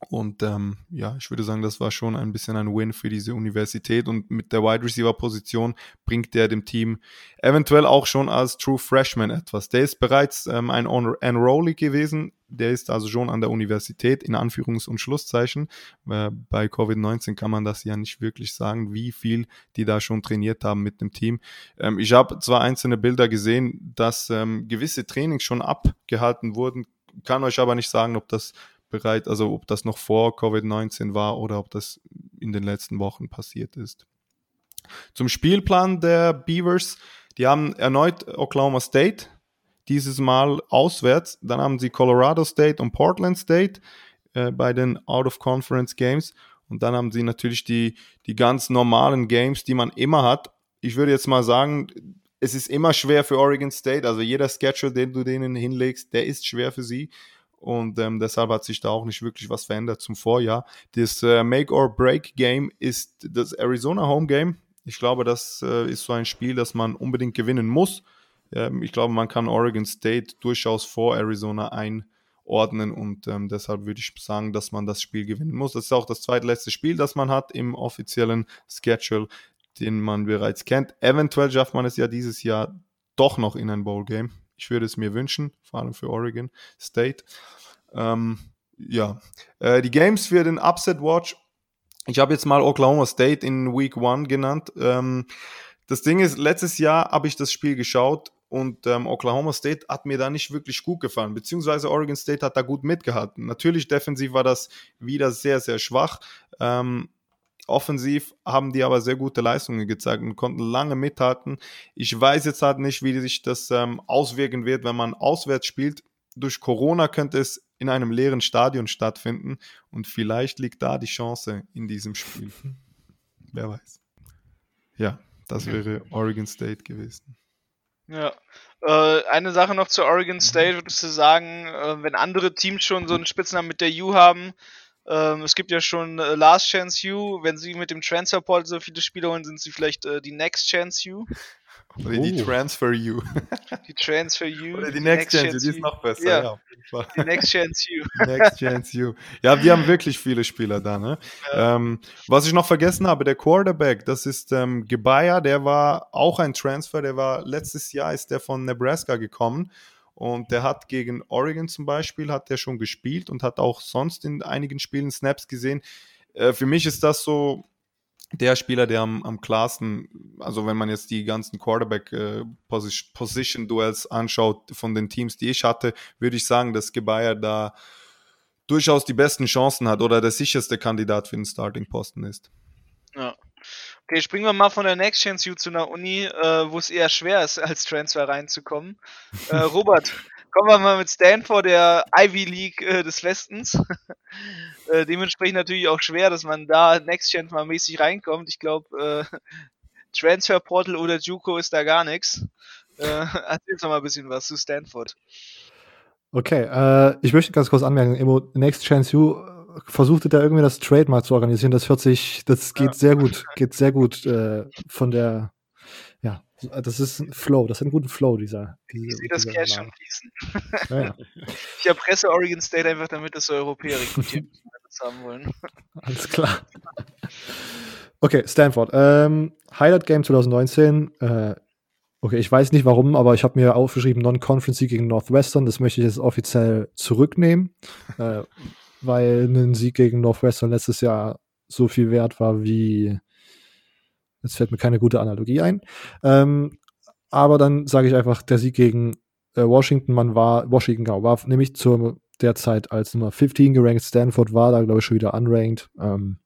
und ähm, ja, ich würde sagen, das war schon ein bisschen ein Win für diese Universität. Und mit der Wide Receiver Position bringt der dem Team eventuell auch schon als True Freshman etwas. Der ist bereits ähm, ein Enrollee gewesen. Der ist also schon an der Universität in Anführungs- und Schlusszeichen. Äh, bei Covid-19 kann man das ja nicht wirklich sagen, wie viel die da schon trainiert haben mit dem Team. Ähm, ich habe zwar einzelne Bilder gesehen, dass ähm, gewisse Trainings schon abgehalten wurden, kann euch aber nicht sagen, ob das bereit, also ob das noch vor Covid-19 war oder ob das in den letzten Wochen passiert ist. Zum Spielplan der Beavers, die haben erneut Oklahoma State, dieses Mal auswärts, dann haben sie Colorado State und Portland State äh, bei den Out-of-Conference Games und dann haben sie natürlich die, die ganz normalen Games, die man immer hat. Ich würde jetzt mal sagen, es ist immer schwer für Oregon State. Also jeder Schedule, den du denen hinlegst, der ist schwer für sie. Und ähm, deshalb hat sich da auch nicht wirklich was verändert zum Vorjahr. Das äh, Make-or-Break-Game ist das Arizona Home Game. Ich glaube, das äh, ist so ein Spiel, das man unbedingt gewinnen muss. Ähm, ich glaube, man kann Oregon State durchaus vor Arizona einordnen und ähm, deshalb würde ich sagen, dass man das Spiel gewinnen muss. Das ist auch das zweitletzte Spiel, das man hat im offiziellen Schedule den man bereits kennt. Eventuell schafft man es ja dieses Jahr doch noch in ein Bowl-Game. Ich würde es mir wünschen, vor allem für Oregon State. Ähm, ja, äh, die Games für den Upset Watch. Ich habe jetzt mal Oklahoma State in Week 1 genannt. Ähm, das Ding ist, letztes Jahr habe ich das Spiel geschaut und ähm, Oklahoma State hat mir da nicht wirklich gut gefallen, beziehungsweise Oregon State hat da gut mitgehalten. Natürlich defensiv war das wieder sehr, sehr schwach. Ähm, Offensiv haben die aber sehr gute Leistungen gezeigt und konnten lange mithalten. Ich weiß jetzt halt nicht, wie sich das ähm, auswirken wird, wenn man auswärts spielt. Durch Corona könnte es in einem leeren Stadion stattfinden und vielleicht liegt da die Chance in diesem Spiel. Wer weiß. Ja, das wäre Oregon State gewesen. Ja. Äh, eine Sache noch zu Oregon State, würdest du sagen, äh, wenn andere Teams schon so einen Spitznamen mit der U haben, ähm, es gibt ja schon äh, Last Chance U. Wenn sie mit dem Transfer Portal so viele Spieler holen, sind sie vielleicht äh, die Next Chance U. Oder die oh. Transfer U. Die Transfer U. Oder die, die Next, Next Chance, Chance U, die ist noch besser. Ja, ja Die Next Chance U. Next Chance U. Ja, wir haben wirklich viele Spieler da. Ne? Ja. Ähm, was ich noch vergessen habe, der Quarterback, das ist ähm, Gebaya, der war auch ein Transfer, der war letztes Jahr ist der von Nebraska gekommen und der hat gegen Oregon zum Beispiel, hat der schon gespielt und hat auch sonst in einigen Spielen Snaps gesehen. Äh, für mich ist das so der Spieler, der am, am klarsten, also wenn man jetzt die ganzen Quarterback-Position-Duels äh, anschaut von den Teams, die ich hatte, würde ich sagen, dass Gebauer da durchaus die besten Chancen hat oder der sicherste Kandidat für den Starting-Posten ist. Ja. Okay, springen wir mal von der Next Chance U zu einer Uni, äh, wo es eher schwer ist, als Transfer reinzukommen. Äh, Robert, kommen wir mal mit Stanford, der Ivy League äh, des Westens. äh, dementsprechend natürlich auch schwer, dass man da Next Chance mal mäßig reinkommt. Ich glaube, äh, Transfer Portal oder Juco ist da gar nichts. Äh, erzähl uns noch mal ein bisschen was zu Stanford. Okay, äh, ich möchte ganz kurz anmerken, Emo, Next Chance U versuchte da irgendwie das Trademark zu organisieren. Das hört sich, das geht ja. sehr gut, geht sehr gut äh, von der, ja, das ist ein Flow, das ist ein guter Flow, dieser. Diese, ich sehe das Cash schon fließen. Ja, ja. Ich erpresse Oregon State einfach, damit das so Europäer rekrutieren, das haben wollen. Alles klar. Okay, Stanford. Ähm, Highlight Game 2019. Äh, okay, ich weiß nicht warum, aber ich habe mir aufgeschrieben Non-Conference gegen Northwestern. Das möchte ich jetzt offiziell zurücknehmen. äh, weil ein Sieg gegen Northwestern letztes Jahr so viel wert war wie. Jetzt fällt mir keine gute Analogie ein. Ähm, aber dann sage ich einfach, der Sieg gegen äh, Washington, man war, Washington genau, war nämlich zur der Zeit als Nummer 15 gerankt. Stanford war da, glaube ich, schon wieder unranked. Ähm,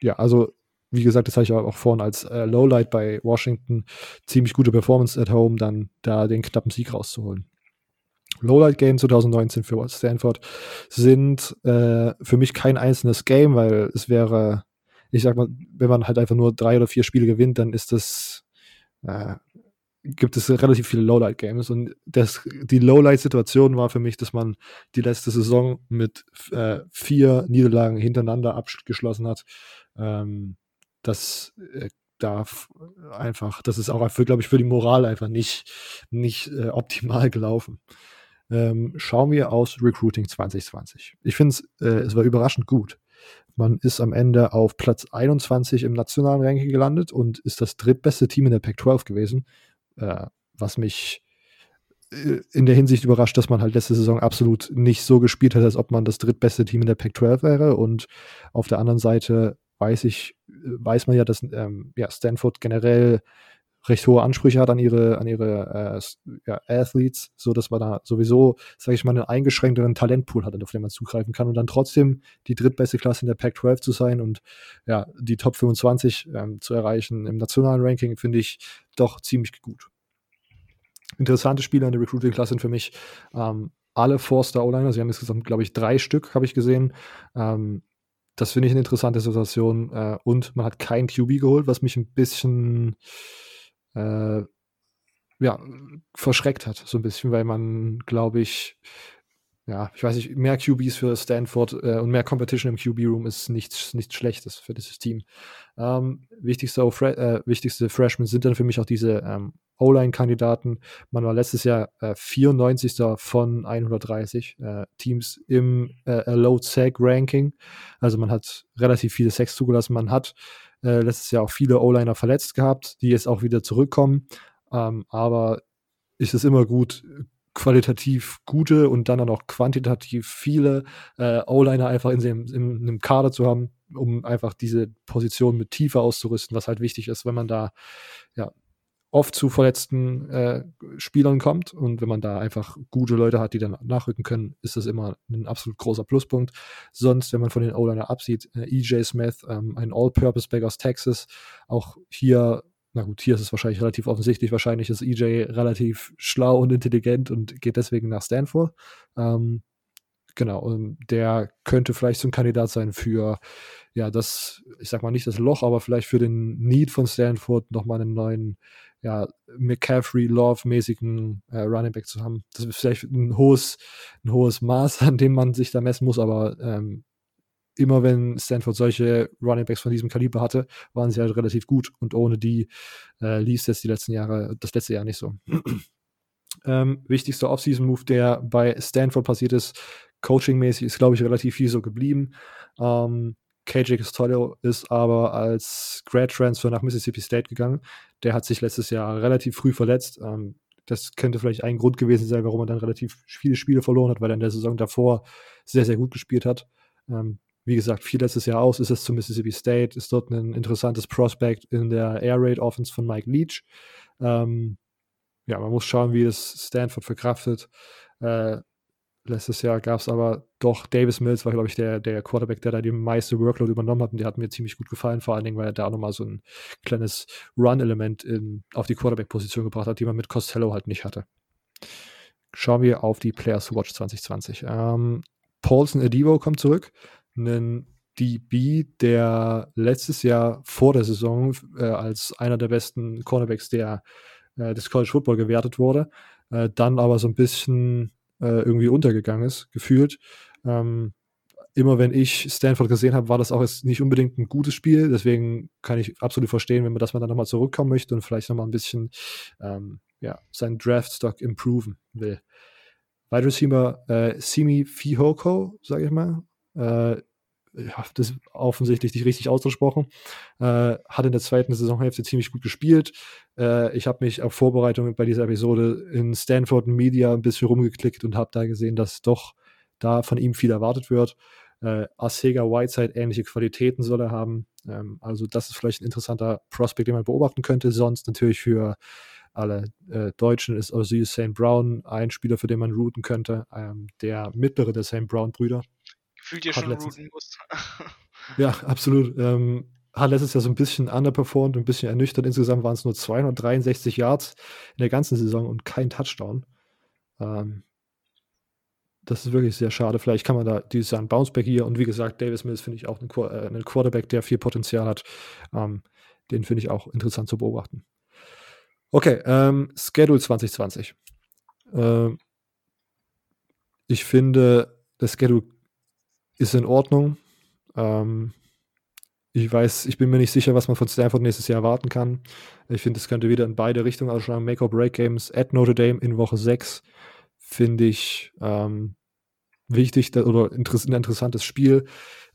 ja, also wie gesagt, das habe ich auch vorhin als äh, Lowlight bei Washington. Ziemlich gute Performance at home, dann da den knappen Sieg rauszuholen. Lowlight Game 2019 für Stanford sind äh, für mich kein einzelnes Game, weil es wäre, ich sag mal, wenn man halt einfach nur drei oder vier Spiele gewinnt, dann ist das, äh, gibt es relativ viele Lowlight Games und das, die Lowlight Situation war für mich, dass man die letzte Saison mit äh, vier Niederlagen hintereinander abgeschlossen hat. Ähm, das äh, darf einfach, das ist auch glaube ich, für die Moral einfach nicht, nicht äh, optimal gelaufen ähm, schauen wir aus Recruiting 2020. Ich finde äh, es war überraschend gut. Man ist am Ende auf Platz 21 im nationalen Ranking gelandet und ist das drittbeste Team in der Pac-12 gewesen, äh, was mich äh, in der Hinsicht überrascht, dass man halt letzte Saison absolut nicht so gespielt hat, als ob man das drittbeste Team in der Pac-12 wäre. Und auf der anderen Seite weiß ich, äh, weiß man ja, dass ähm, ja, Stanford generell recht hohe Ansprüche hat an ihre, an ihre äh, ja, Athletes, so dass man da sowieso, sage ich mal, einen eingeschränkteren Talentpool hat, auf den man zugreifen kann und dann trotzdem die drittbeste Klasse in der Pac-12 zu sein und ja, die Top 25 ähm, zu erreichen im nationalen Ranking, finde ich doch ziemlich gut. Interessante Spieler in der Recruiting-Klasse sind für mich ähm, alle Four-Star O-Liner. Sie haben insgesamt, glaube ich, drei Stück, habe ich gesehen. Ähm, das finde ich eine interessante Situation. Äh, und man hat kein QB geholt, was mich ein bisschen äh, ja, verschreckt hat, so ein bisschen, weil man, glaube ich, ja, ich weiß nicht, mehr QBs für Stanford äh, und mehr Competition im QB-Room ist nichts, nichts Schlechtes für dieses Team. Ähm, wichtigste, äh, wichtigste Freshmen sind dann für mich auch diese ähm, O-Line-Kandidaten. Man war letztes Jahr äh, 94. von 130 äh, Teams im äh, Low-Sag-Ranking. Also man hat relativ viele Sex zugelassen. Man hat äh, letztes Jahr auch viele O-Liner verletzt gehabt, die jetzt auch wieder zurückkommen. Ähm, aber ist es immer gut, qualitativ gute und dann auch noch quantitativ viele äh, O-Liner einfach in, dem, in einem Kader zu haben, um einfach diese Position mit Tiefe auszurüsten, was halt wichtig ist, wenn man da ja oft zu verletzten äh, Spielern kommt und wenn man da einfach gute Leute hat, die dann nachrücken können, ist das immer ein absolut großer Pluspunkt. Sonst, wenn man von den O-Liner absieht, äh, EJ Smith, ähm, ein All-Purpose-Back aus Texas, auch hier na gut, hier ist es wahrscheinlich relativ offensichtlich. Wahrscheinlich ist EJ relativ schlau und intelligent und geht deswegen nach Stanford. Ähm, genau, der könnte vielleicht so ein Kandidat sein für, ja, das, ich sag mal nicht das Loch, aber vielleicht für den Need von Stanford nochmal einen neuen, ja, McCaffrey-Love-mäßigen äh, Running Back zu haben. Das ist vielleicht ein hohes, ein hohes Maß, an dem man sich da messen muss, aber ähm, immer wenn Stanford solche Running Backs von diesem Kaliber hatte, waren sie halt relativ gut und ohne die äh, lief es die letzten Jahre, das letzte Jahr nicht so. ähm, wichtigster Offseason-Move, der bei Stanford passiert ist, coaching-mäßig, ist, glaube ich, relativ viel so geblieben. Ähm, KJ Custodio ist aber als Grad Transfer nach Mississippi State gegangen. Der hat sich letztes Jahr relativ früh verletzt. Ähm, das könnte vielleicht ein Grund gewesen sein, warum er dann relativ viele Spiele verloren hat, weil er in der Saison davor sehr, sehr gut gespielt hat. Ähm, wie gesagt, fiel letztes Jahr aus, ist es zu Mississippi State, ist dort ein interessantes Prospect in der Air Raid Offense von Mike Leach. Ähm, ja, man muss schauen, wie das Stanford verkraftet. Äh, letztes Jahr gab es aber doch, Davis Mills war, glaube ich, der, der Quarterback, der da die meiste Workload übernommen hat und der hat mir ziemlich gut gefallen, vor allen Dingen, weil er da nochmal so ein kleines Run-Element auf die Quarterback-Position gebracht hat, die man mit Costello halt nicht hatte. Schauen wir auf die Players Watch 2020. Ähm, Paulson Edivo kommt zurück einen DB, der letztes Jahr vor der Saison äh, als einer der besten Cornerbacks der, äh, des College Football gewertet wurde, äh, dann aber so ein bisschen äh, irgendwie untergegangen ist, gefühlt. Ähm, immer wenn ich Stanford gesehen habe, war das auch jetzt nicht unbedingt ein gutes Spiel. Deswegen kann ich absolut verstehen, wenn man, dass man dann nochmal zurückkommen möchte und vielleicht nochmal ein bisschen ähm, ja, seinen Draftstock improven will. Wide Receiver äh, Simi Fihoko, sage ich mal, äh, ja, das ist offensichtlich nicht richtig ausgesprochen, äh, hat in der zweiten Saisonhälfte ziemlich gut gespielt. Äh, ich habe mich auf Vorbereitung bei dieser Episode in Stanford Media ein bisschen rumgeklickt und habe da gesehen, dass doch da von ihm viel erwartet wird. Äh, Arcega Whiteside ähnliche Qualitäten soll er haben. Ähm, also das ist vielleicht ein interessanter Prospect, den man beobachten könnte. Sonst natürlich für alle äh, Deutschen ist Osiris St. Brown ein Spieler, für den man routen könnte. Ähm, der mittlere der St. Brown-Brüder Fühlt ihr schon routen musst. ja, absolut. Ähm, hat letztes Jahr so ein bisschen underperformed, ein bisschen ernüchtert. Insgesamt waren es nur 263 Yards in der ganzen Saison und kein Touchdown. Ähm, das ist wirklich sehr schade. Vielleicht kann man da dieses Jahr ein Bounceback hier und wie gesagt, Davis Mills finde ich auch einen, äh, einen, Quarterback, der viel Potenzial hat. Ähm, den finde ich auch interessant zu beobachten. Okay, ähm, Schedule 2020. Ähm, ich finde, das Schedule ist in Ordnung. Ähm, ich weiß, ich bin mir nicht sicher, was man von Stanford nächstes Jahr erwarten kann. Ich finde, es könnte wieder in beide Richtungen ausschlagen. Make-or-Break-Games at Notre Dame in Woche 6 finde ich ähm, wichtig oder ein interessantes Spiel.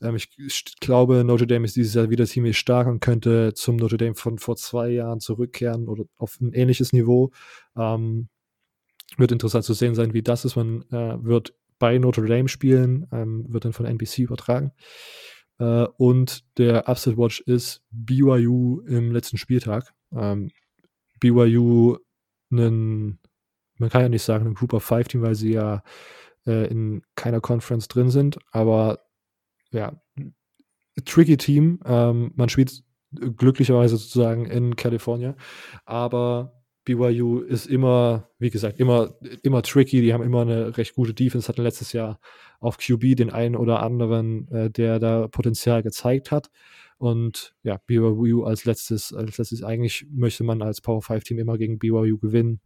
Ähm, ich, ich, glaube, Notre Dame ist dieses Jahr wieder ziemlich stark und könnte zum Notre Dame von vor zwei Jahren zurückkehren oder auf ein ähnliches Niveau. Ähm, wird interessant zu sehen sein, wie das ist. Man äh, wird bei Notre Dame spielen, ähm, wird dann von NBC übertragen. Äh, und der Upset Watch ist BYU im letzten Spieltag. Ähm, BYU einen, man kann ja nicht sagen, ein Group of Five Team, weil sie ja äh, in keiner Conference drin sind, aber ja, tricky Team. Ähm, man spielt glücklicherweise sozusagen in California, aber BYU ist immer, wie gesagt, immer, immer tricky. Die haben immer eine recht gute Defense, hatten letztes Jahr auf QB den einen oder anderen, äh, der da Potenzial gezeigt hat. Und ja, BYU als letztes, als letztes eigentlich möchte man als Power 5 Team immer gegen BYU gewinnen.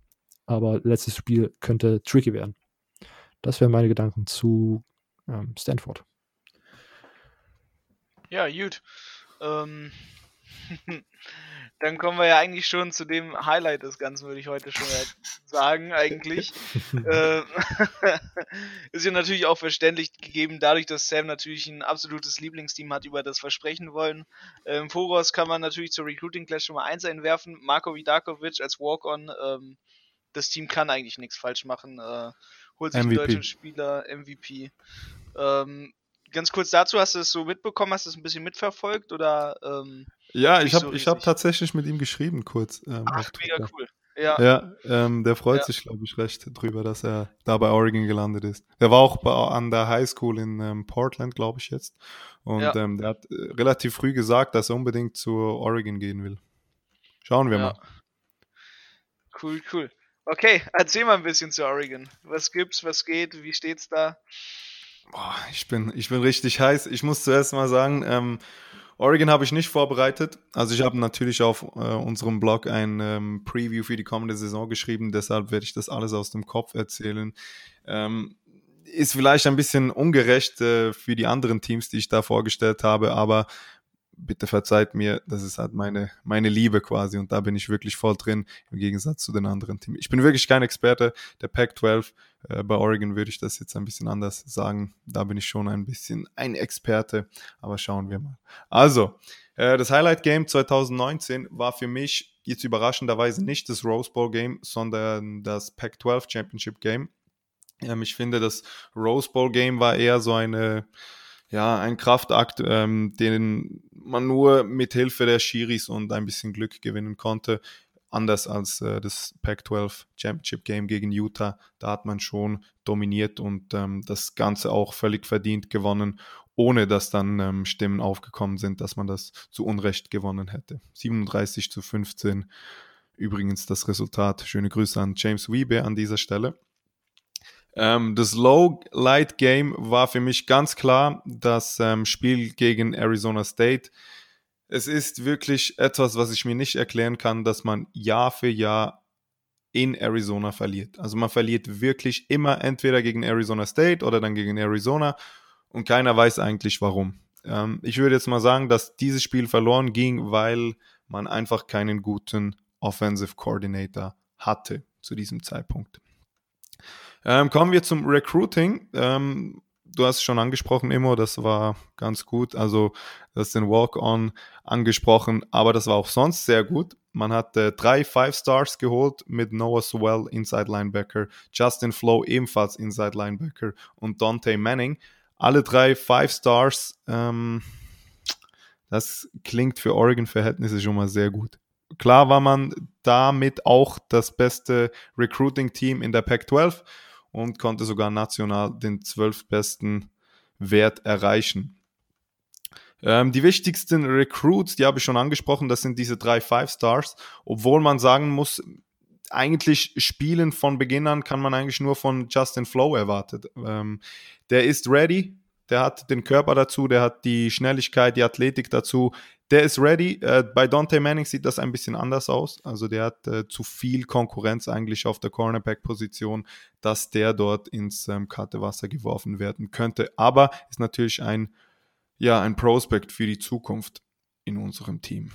aber letztes Spiel könnte tricky werden. Das wären meine Gedanken zu ähm, Stanford. Ja, gut. Ähm, dann kommen wir ja eigentlich schon zu dem Highlight des Ganzen, würde ich heute schon sagen, eigentlich. äh, ist ja natürlich auch verständlich gegeben, dadurch, dass Sam natürlich ein absolutes Lieblingsteam hat, über das wir sprechen wollen. Im ähm, Voraus kann man natürlich zur Recruiting Clash mal eins einwerfen. Marko Vidakovic als Walk-On, ähm, das Team kann eigentlich nichts falsch machen. Äh, holt sich MVP. einen deutschen Spieler, MVP. Ähm, ganz kurz dazu, hast du es so mitbekommen, hast du es ein bisschen mitverfolgt oder? Ähm, ja, ich habe so hab tatsächlich mit ihm geschrieben kurz. Ähm, Ach, mega cool. Ja, ja ähm, der freut ja. sich, glaube ich, recht drüber, dass er da bei Oregon gelandet ist. Der war auch bei, an der High School in ähm, Portland, glaube ich jetzt. Und ja. ähm, der hat äh, relativ früh gesagt, dass er unbedingt zu Oregon gehen will. Schauen wir mal. Cool, cool. Okay, erzähl mal ein bisschen zu Oregon. Was gibt's, was geht, wie steht's da? Boah, ich bin, ich bin richtig heiß. Ich muss zuerst mal sagen, ähm, Oregon habe ich nicht vorbereitet. Also ich habe natürlich auf äh, unserem Blog ein ähm, Preview für die kommende Saison geschrieben, deshalb werde ich das alles aus dem Kopf erzählen. Ähm, ist vielleicht ein bisschen ungerecht äh, für die anderen Teams, die ich da vorgestellt habe, aber bitte verzeiht mir, das ist halt meine, meine Liebe quasi und da bin ich wirklich voll drin im Gegensatz zu den anderen Teams. Ich bin wirklich kein Experte der Pac-12. Äh, bei Oregon würde ich das jetzt ein bisschen anders sagen. Da bin ich schon ein bisschen ein Experte, aber schauen wir mal. Also, äh, das Highlight Game 2019 war für mich jetzt überraschenderweise nicht das Rose Bowl Game, sondern das Pac-12 Championship Game. Ähm, ich finde, das Rose Bowl Game war eher so eine ja, ein Kraftakt, ähm, den man nur mit Hilfe der Schiris und ein bisschen Glück gewinnen konnte. Anders als äh, das Pac-12 Championship Game gegen Utah. Da hat man schon dominiert und ähm, das Ganze auch völlig verdient gewonnen, ohne dass dann ähm, Stimmen aufgekommen sind, dass man das zu Unrecht gewonnen hätte. 37 zu 15. Übrigens das Resultat. Schöne Grüße an James Wiebe an dieser Stelle. Ähm, das Low-Light-Game war für mich ganz klar das ähm, Spiel gegen Arizona State. Es ist wirklich etwas, was ich mir nicht erklären kann, dass man Jahr für Jahr in Arizona verliert. Also man verliert wirklich immer entweder gegen Arizona State oder dann gegen Arizona und keiner weiß eigentlich warum. Ähm, ich würde jetzt mal sagen, dass dieses Spiel verloren ging, weil man einfach keinen guten Offensive Coordinator hatte zu diesem Zeitpunkt. Ähm, kommen wir zum Recruiting. Ähm, du hast es schon angesprochen, Immo, das war ganz gut. Also, du hast den Walk-On angesprochen, aber das war auch sonst sehr gut. Man hat äh, drei Five Stars geholt mit Noah Swell, Inside Linebacker, Justin Flo ebenfalls Inside Linebacker und Dante Manning. Alle drei Five Stars. Ähm, das klingt für Oregon-Verhältnisse schon mal sehr gut. Klar war man damit auch das beste Recruiting-Team in der Pac-12 und konnte sogar national den zwölfbesten Wert erreichen. Ähm, die wichtigsten Recruits, die habe ich schon angesprochen, das sind diese drei Five Stars, obwohl man sagen muss, eigentlich spielen von Beginn an kann man eigentlich nur von Justin Flow erwartet. Ähm, der ist ready, der hat den Körper dazu, der hat die Schnelligkeit, die Athletik dazu, der ist ready. Äh, bei Dante Manning sieht das ein bisschen anders aus. Also der hat äh, zu viel Konkurrenz eigentlich auf der Cornerback-Position, dass der dort ins ähm, kalte Wasser geworfen werden könnte. Aber ist natürlich ein, ja, ein Prospect für die Zukunft in unserem Team.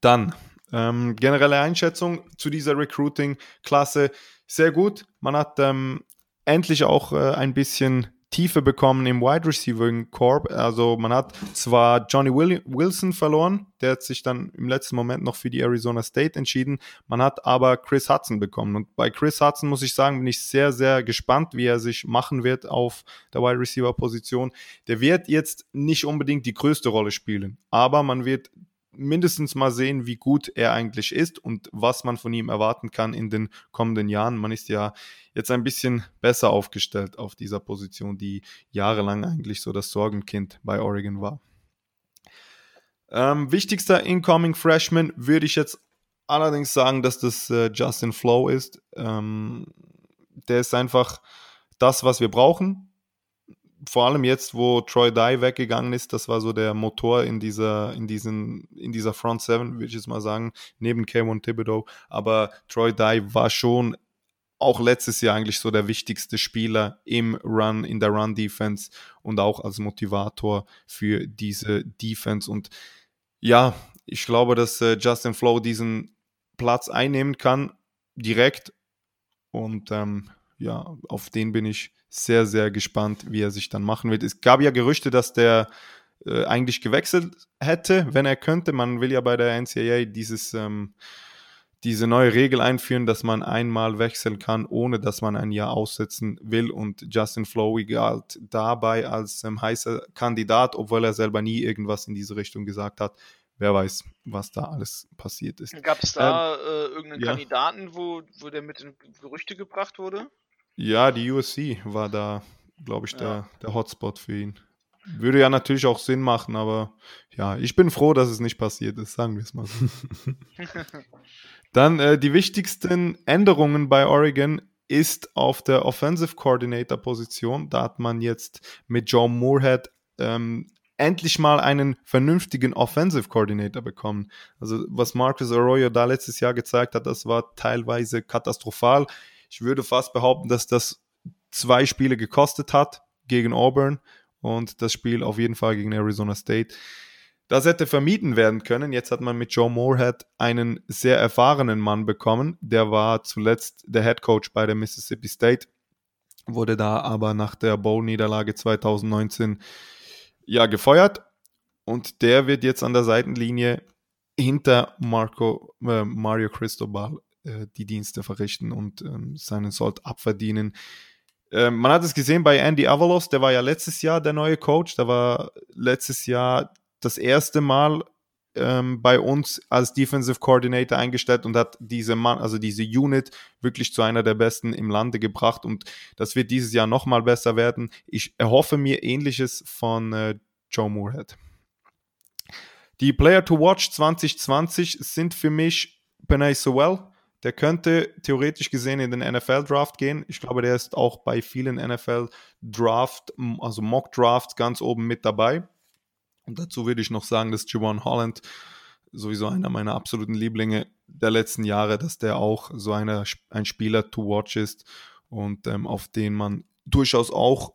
Dann ähm, generelle Einschätzung zu dieser Recruiting-Klasse. Sehr gut. Man hat ähm, endlich auch äh, ein bisschen Tiefe bekommen im Wide Receiving Corp. Also man hat zwar Johnny Wilson verloren, der hat sich dann im letzten Moment noch für die Arizona State entschieden. Man hat aber Chris Hudson bekommen. Und bei Chris Hudson muss ich sagen, bin ich sehr, sehr gespannt, wie er sich machen wird auf der Wide Receiver Position. Der wird jetzt nicht unbedingt die größte Rolle spielen, aber man wird mindestens mal sehen, wie gut er eigentlich ist und was man von ihm erwarten kann in den kommenden Jahren. Man ist ja jetzt ein bisschen besser aufgestellt auf dieser Position, die jahrelang eigentlich so das Sorgenkind bei Oregon war. Ähm, wichtigster Incoming Freshman würde ich jetzt allerdings sagen, dass das äh, Justin Flow ist. Ähm, der ist einfach das, was wir brauchen vor allem jetzt, wo Troy Dye weggegangen ist, das war so der Motor in dieser, in diesen, in dieser Front Seven, würde ich jetzt mal sagen, neben Kayvon Thibodeau. Aber Troy Dye war schon auch letztes Jahr eigentlich so der wichtigste Spieler im Run, in der Run-Defense und auch als Motivator für diese Defense. Und ja, ich glaube, dass äh, Justin Flow diesen Platz einnehmen kann, direkt. Und ähm, ja, auf den bin ich sehr, sehr gespannt, wie er sich dann machen wird. Es gab ja Gerüchte, dass der äh, eigentlich gewechselt hätte, wenn er könnte. Man will ja bei der NCAA dieses, ähm, diese neue Regel einführen, dass man einmal wechseln kann, ohne dass man ein Jahr aussetzen will. Und Justin Flowey galt dabei als ähm, heißer Kandidat, obwohl er selber nie irgendwas in diese Richtung gesagt hat. Wer weiß, was da alles passiert ist. Gab es da ähm, äh, irgendeinen ja. Kandidaten, wo, wo der mit in Gerüchte gebracht wurde? Ja, die USC war da, glaube ich, der, ja. der Hotspot für ihn. Würde ja natürlich auch Sinn machen, aber ja, ich bin froh, dass es nicht passiert ist, sagen wir es mal so. Dann äh, die wichtigsten Änderungen bei Oregon ist auf der Offensive Coordinator Position. Da hat man jetzt mit Joe Moorhead ähm, endlich mal einen vernünftigen Offensive Coordinator bekommen. Also was Marcus Arroyo da letztes Jahr gezeigt hat, das war teilweise katastrophal. Ich würde fast behaupten, dass das zwei Spiele gekostet hat gegen Auburn und das Spiel auf jeden Fall gegen Arizona State. Das hätte vermieden werden können. Jetzt hat man mit Joe Moorhead einen sehr erfahrenen Mann bekommen. Der war zuletzt der Head Coach bei der Mississippi State, wurde da aber nach der Bowl-Niederlage 2019 ja gefeuert und der wird jetzt an der Seitenlinie hinter Marco, äh, Mario Cristobal äh, die Dienste verrichten und ähm, seinen Sold abverdienen. Ähm, man hat es gesehen bei Andy Avalos, der war ja letztes Jahr der neue Coach, der war letztes Jahr das erste Mal ähm, bei uns als Defensive Coordinator eingestellt und hat diese Mann, also diese Unit wirklich zu einer der besten im Lande gebracht und das wird dieses Jahr nochmal besser werden. Ich erhoffe mir ähnliches von äh, Joe Moorhead. Die Player to Watch 2020 sind für mich Penay Sewell, der könnte theoretisch gesehen in den NFL-Draft gehen. Ich glaube, der ist auch bei vielen NFL-Draft, also Mock-Drafts ganz oben mit dabei. Und dazu würde ich noch sagen, dass Javon Holland sowieso einer meiner absoluten Lieblinge der letzten Jahre, dass der auch so eine, ein Spieler to watch ist und ähm, auf den man durchaus auch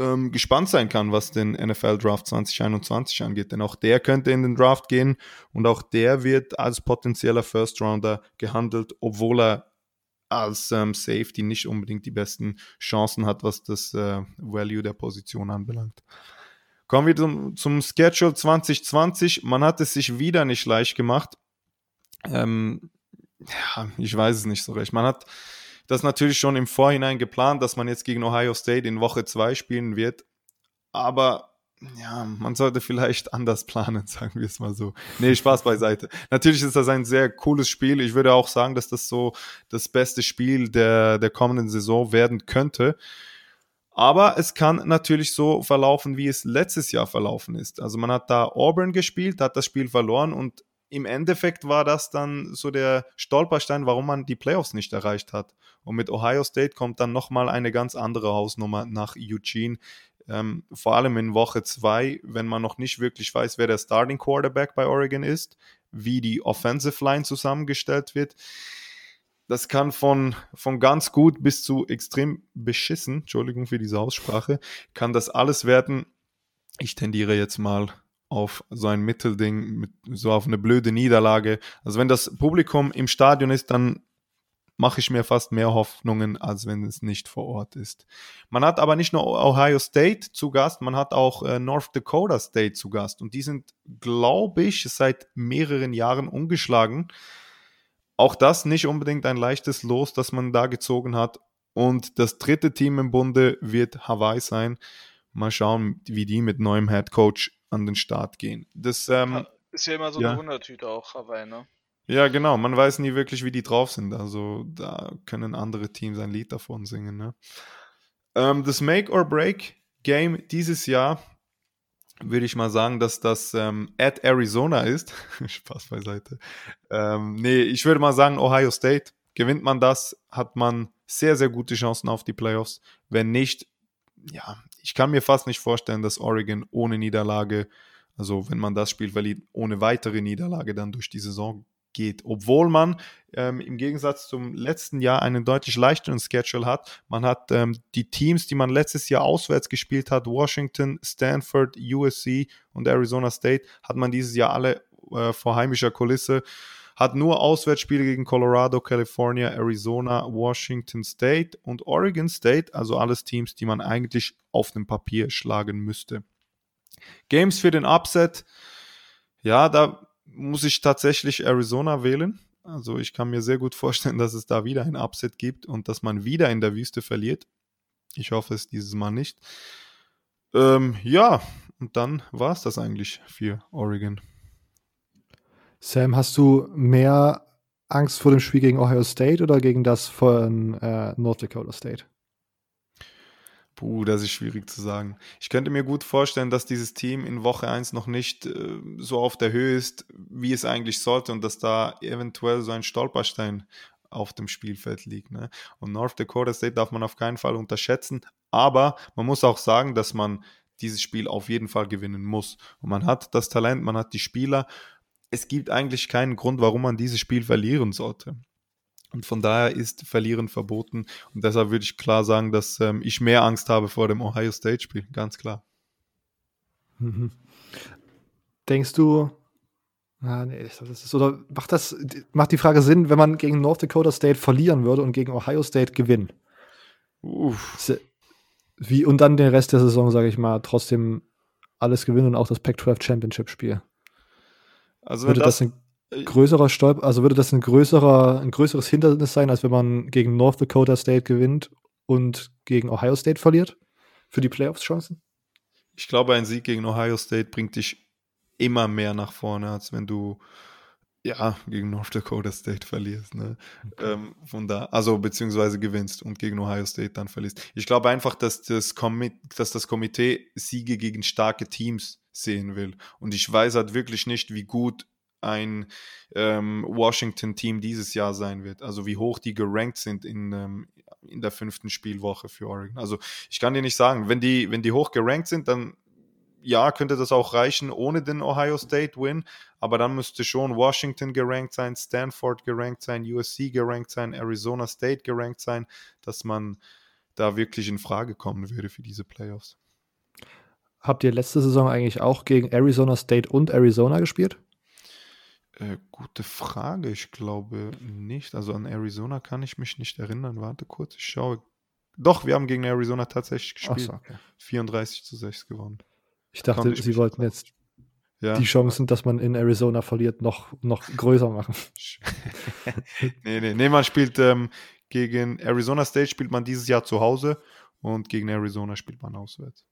ähm, gespannt sein kann, was den NFL Draft 2021 angeht. Denn auch der könnte in den Draft gehen und auch der wird als potenzieller First Rounder gehandelt, obwohl er als ähm, Safety nicht unbedingt die besten Chancen hat, was das äh, Value der Position anbelangt. Kommen wir zum, zum Schedule 2020. Man hat es sich wieder nicht leicht gemacht. Ähm, ja, ich weiß es nicht so recht. Man hat das natürlich schon im Vorhinein geplant, dass man jetzt gegen Ohio State in Woche 2 spielen wird. Aber ja, man sollte vielleicht anders planen, sagen wir es mal so. Nee, Spaß beiseite. Natürlich ist das ein sehr cooles Spiel. Ich würde auch sagen, dass das so das beste Spiel der, der kommenden Saison werden könnte. Aber es kann natürlich so verlaufen, wie es letztes Jahr verlaufen ist. Also man hat da Auburn gespielt, hat das Spiel verloren und im Endeffekt war das dann so der Stolperstein, warum man die Playoffs nicht erreicht hat. Und mit Ohio State kommt dann nochmal eine ganz andere Hausnummer nach Eugene. Ähm, vor allem in Woche 2, wenn man noch nicht wirklich weiß, wer der Starting Quarterback bei Oregon ist, wie die Offensive Line zusammengestellt wird. Das kann von, von ganz gut bis zu extrem beschissen, Entschuldigung für diese Aussprache, kann das alles werden. Ich tendiere jetzt mal auf so ein Mittelding, mit, so auf eine blöde Niederlage. Also wenn das Publikum im Stadion ist, dann mache ich mir fast mehr Hoffnungen, als wenn es nicht vor Ort ist. Man hat aber nicht nur Ohio State zu Gast, man hat auch äh, North Dakota State zu Gast. Und die sind, glaube ich, seit mehreren Jahren ungeschlagen. Auch das nicht unbedingt ein leichtes Los, das man da gezogen hat. Und das dritte Team im Bunde wird Hawaii sein. Mal schauen, wie die mit neuem Head Coach an den Start gehen. Das ähm, ist ja immer so ja. eine Wundertüte auch, Hawaii, ne? Ja, genau. Man weiß nie wirklich, wie die drauf sind. Also da können andere Teams ein Lied davon singen. Ne? Ähm, das Make or Break Game dieses Jahr würde ich mal sagen, dass das ähm, at Arizona ist. Spaß beiseite. Ähm, nee, ich würde mal sagen, Ohio State. Gewinnt man das, hat man sehr, sehr gute Chancen auf die Playoffs. Wenn nicht, ja, ich kann mir fast nicht vorstellen, dass Oregon ohne Niederlage, also wenn man das Spiel verliert, ohne weitere Niederlage dann durch die Saison geht. Obwohl man ähm, im Gegensatz zum letzten Jahr einen deutlich leichteren Schedule hat. Man hat ähm, die Teams, die man letztes Jahr auswärts gespielt hat, Washington, Stanford, USC und Arizona State, hat man dieses Jahr alle äh, vor heimischer Kulisse. Hat nur Auswärtsspiele gegen Colorado, California, Arizona, Washington State und Oregon State, also alles Teams, die man eigentlich auf dem Papier schlagen müsste. Games für den Upset. Ja, da muss ich tatsächlich Arizona wählen. Also ich kann mir sehr gut vorstellen, dass es da wieder ein Upset gibt und dass man wieder in der Wüste verliert. Ich hoffe es dieses Mal nicht. Ähm, ja, und dann war es das eigentlich für Oregon. Sam, hast du mehr Angst vor dem Spiel gegen Ohio State oder gegen das von äh, North Dakota State? Puh, das ist schwierig zu sagen. Ich könnte mir gut vorstellen, dass dieses Team in Woche 1 noch nicht äh, so auf der Höhe ist, wie es eigentlich sollte und dass da eventuell so ein Stolperstein auf dem Spielfeld liegt. Ne? Und North Dakota State darf man auf keinen Fall unterschätzen, aber man muss auch sagen, dass man dieses Spiel auf jeden Fall gewinnen muss. Und man hat das Talent, man hat die Spieler. Es gibt eigentlich keinen Grund, warum man dieses Spiel verlieren sollte. Und von daher ist Verlieren verboten. Und deshalb würde ich klar sagen, dass ähm, ich mehr Angst habe vor dem Ohio State-Spiel. Ganz klar. Mhm. Denkst du, ah, nee, das ist, oder macht das, macht die Frage Sinn, wenn man gegen North Dakota State verlieren würde und gegen Ohio State gewinnen? Uff. Wie, und dann den Rest der Saison, sage ich mal, trotzdem alles gewinnen und auch das Pac-12 Championship-Spiel. Also würde das, das ein äh, größerer Stolper, also würde das ein größerer, ein größeres Hindernis sein, als wenn man gegen North Dakota State gewinnt und gegen Ohio State verliert? Für die Playoffs-Chancen? Ich glaube, ein Sieg gegen Ohio State bringt dich immer mehr nach vorne, als wenn du ja gegen North Dakota State verlierst. Ne? Okay. Ähm, von da, also beziehungsweise gewinnst und gegen Ohio State dann verlierst. Ich glaube einfach, dass das, Komi dass das Komitee Siege gegen starke Teams sehen will. Und ich weiß halt wirklich nicht, wie gut ein ähm, Washington-Team dieses Jahr sein wird. Also wie hoch die gerankt sind in, ähm, in der fünften Spielwoche für Oregon. Also ich kann dir nicht sagen, wenn die, wenn die hoch gerankt sind, dann ja, könnte das auch reichen ohne den Ohio State Win, aber dann müsste schon Washington gerankt sein, Stanford gerankt sein, USC gerankt sein, Arizona State gerankt sein, dass man da wirklich in Frage kommen würde für diese Playoffs. Habt ihr letzte Saison eigentlich auch gegen Arizona State und Arizona gespielt? Äh, gute Frage. Ich glaube nicht. Also an Arizona kann ich mich nicht erinnern. Warte kurz, ich schaue. Doch, wir haben gegen Arizona tatsächlich gespielt. So, okay. 34 zu 6 gewonnen. Ich dachte, ich sie wollten jetzt ja. die Chancen, dass man in Arizona verliert, noch, noch größer machen. nee, nee, nee, man spielt ähm, gegen Arizona State spielt man dieses Jahr zu Hause und gegen Arizona spielt man auswärts.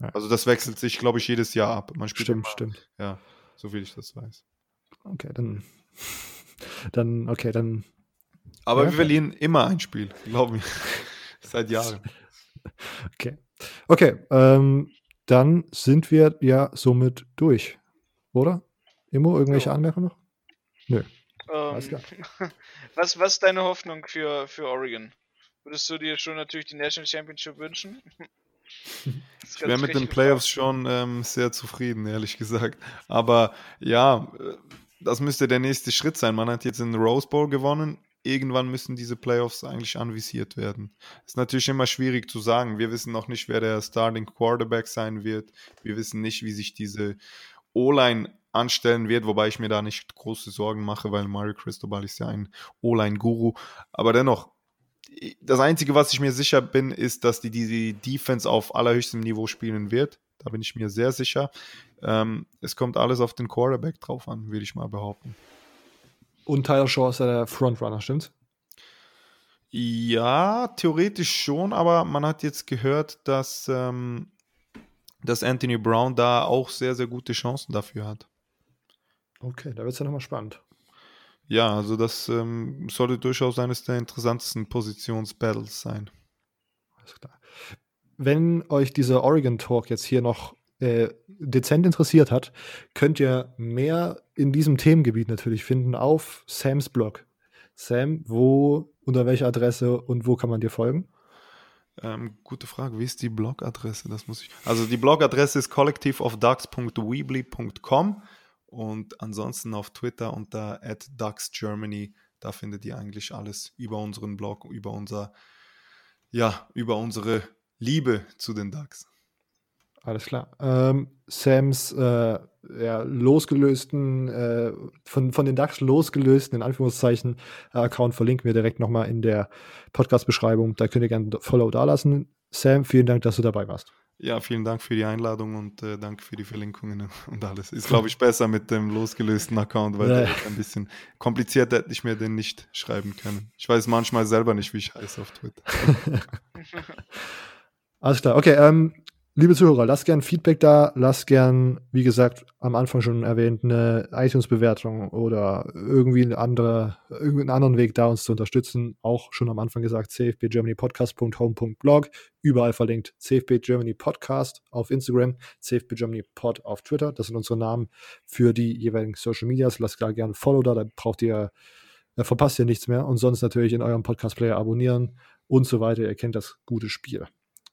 Ja. Also das wechselt sich, glaube ich, jedes Jahr ab. Man spielt stimmt, immer, stimmt. Ja, so viel ich das weiß. Okay, dann. Dann, okay, dann. Aber ja, wir verlieren immer ein Spiel, glaub mir. Seit Jahren. Okay. Okay, ähm, dann sind wir ja somit durch. Oder? Immo, irgendwelche ja. Anmerkungen noch? Nö. Ähm, was, was ist deine Hoffnung für, für Oregon? Würdest du dir schon natürlich die National Championship wünschen? Ich wäre mit den Playoffs schon ähm, sehr zufrieden, ehrlich gesagt. Aber ja, äh, das müsste der nächste Schritt sein. Man hat jetzt den Rose Bowl gewonnen. Irgendwann müssen diese Playoffs eigentlich anvisiert werden. Ist natürlich immer schwierig zu sagen. Wir wissen noch nicht, wer der Starting Quarterback sein wird. Wir wissen nicht, wie sich diese O-Line anstellen wird, wobei ich mir da nicht große Sorgen mache, weil Mario Cristobal ist ja ein O-Line-Guru. Aber dennoch, das Einzige, was ich mir sicher bin, ist, dass die, die Defense auf allerhöchstem Niveau spielen wird. Da bin ich mir sehr sicher. Ähm, es kommt alles auf den Quarterback drauf an, würde ich mal behaupten. Und Tyler Shaw ist ja der Frontrunner, stimmt's? Ja, theoretisch schon, aber man hat jetzt gehört, dass, ähm, dass Anthony Brown da auch sehr, sehr gute Chancen dafür hat. Okay, da wird es ja nochmal spannend. Ja, also das ähm, sollte durchaus eines der interessantesten Positionsbattles sein. Alles klar. Wenn euch dieser Oregon Talk jetzt hier noch äh, dezent interessiert hat, könnt ihr mehr in diesem Themengebiet natürlich finden auf Sams Blog. Sam, wo, unter welcher Adresse und wo kann man dir folgen? Ähm, gute Frage. Wie ist die Blogadresse? Das muss ich. Also die Blogadresse ist collectiveofducks.weebly.com und ansonsten auf Twitter unter @ducksgermany. Da findet ihr eigentlich alles über unseren Blog, über unser, ja, über unsere Liebe zu den Ducks. Alles klar. Ähm, Sams äh, ja, losgelösten, äh, von, von den DAX losgelösten, in Anführungszeichen, äh, Account verlinken wir direkt nochmal in der Podcast-Beschreibung. Da könnt ihr gerne Follow dalassen. Sam, vielen Dank, dass du dabei warst. Ja, vielen Dank für die Einladung und äh, danke für die Verlinkungen und alles. Ist, glaube ich, besser mit dem losgelösten Account, weil ja. ein bisschen kompliziert hätte ich mir den nicht schreiben können. Ich weiß manchmal selber nicht, wie ich heiße auf Twitter. Alles klar, okay. Ähm, Liebe Zuhörer, lasst gern Feedback da, lasst gern, wie gesagt, am Anfang schon erwähnt, eine iTunes-Bewertung oder irgendwie eine andere, irgendeinen anderen Weg da, uns zu unterstützen. Auch schon am Anfang gesagt, cfbgermanypodcast.home.blog, überall verlinkt CFB Germany Podcast auf Instagram, CFB Germany Pod auf Twitter. Das sind unsere Namen für die jeweiligen Social Medias. Lasst da gerne Follow da, da braucht ihr, da verpasst ihr nichts mehr. Und sonst natürlich in eurem Podcast-Player abonnieren und so weiter. Ihr kennt das gute Spiel.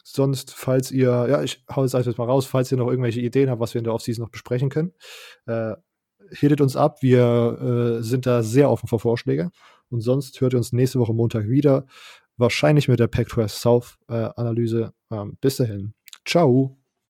Sonst, falls ihr, ja, ich hau jetzt einfach mal raus, falls ihr noch irgendwelche Ideen habt, was wir in der Offseason noch besprechen können, äh, hittet uns ab. Wir äh, sind da sehr offen für Vorschläge. Und sonst hört ihr uns nächste Woche Montag wieder. Wahrscheinlich mit der Pac-12 South äh. Ähm, bis dahin. Ciao.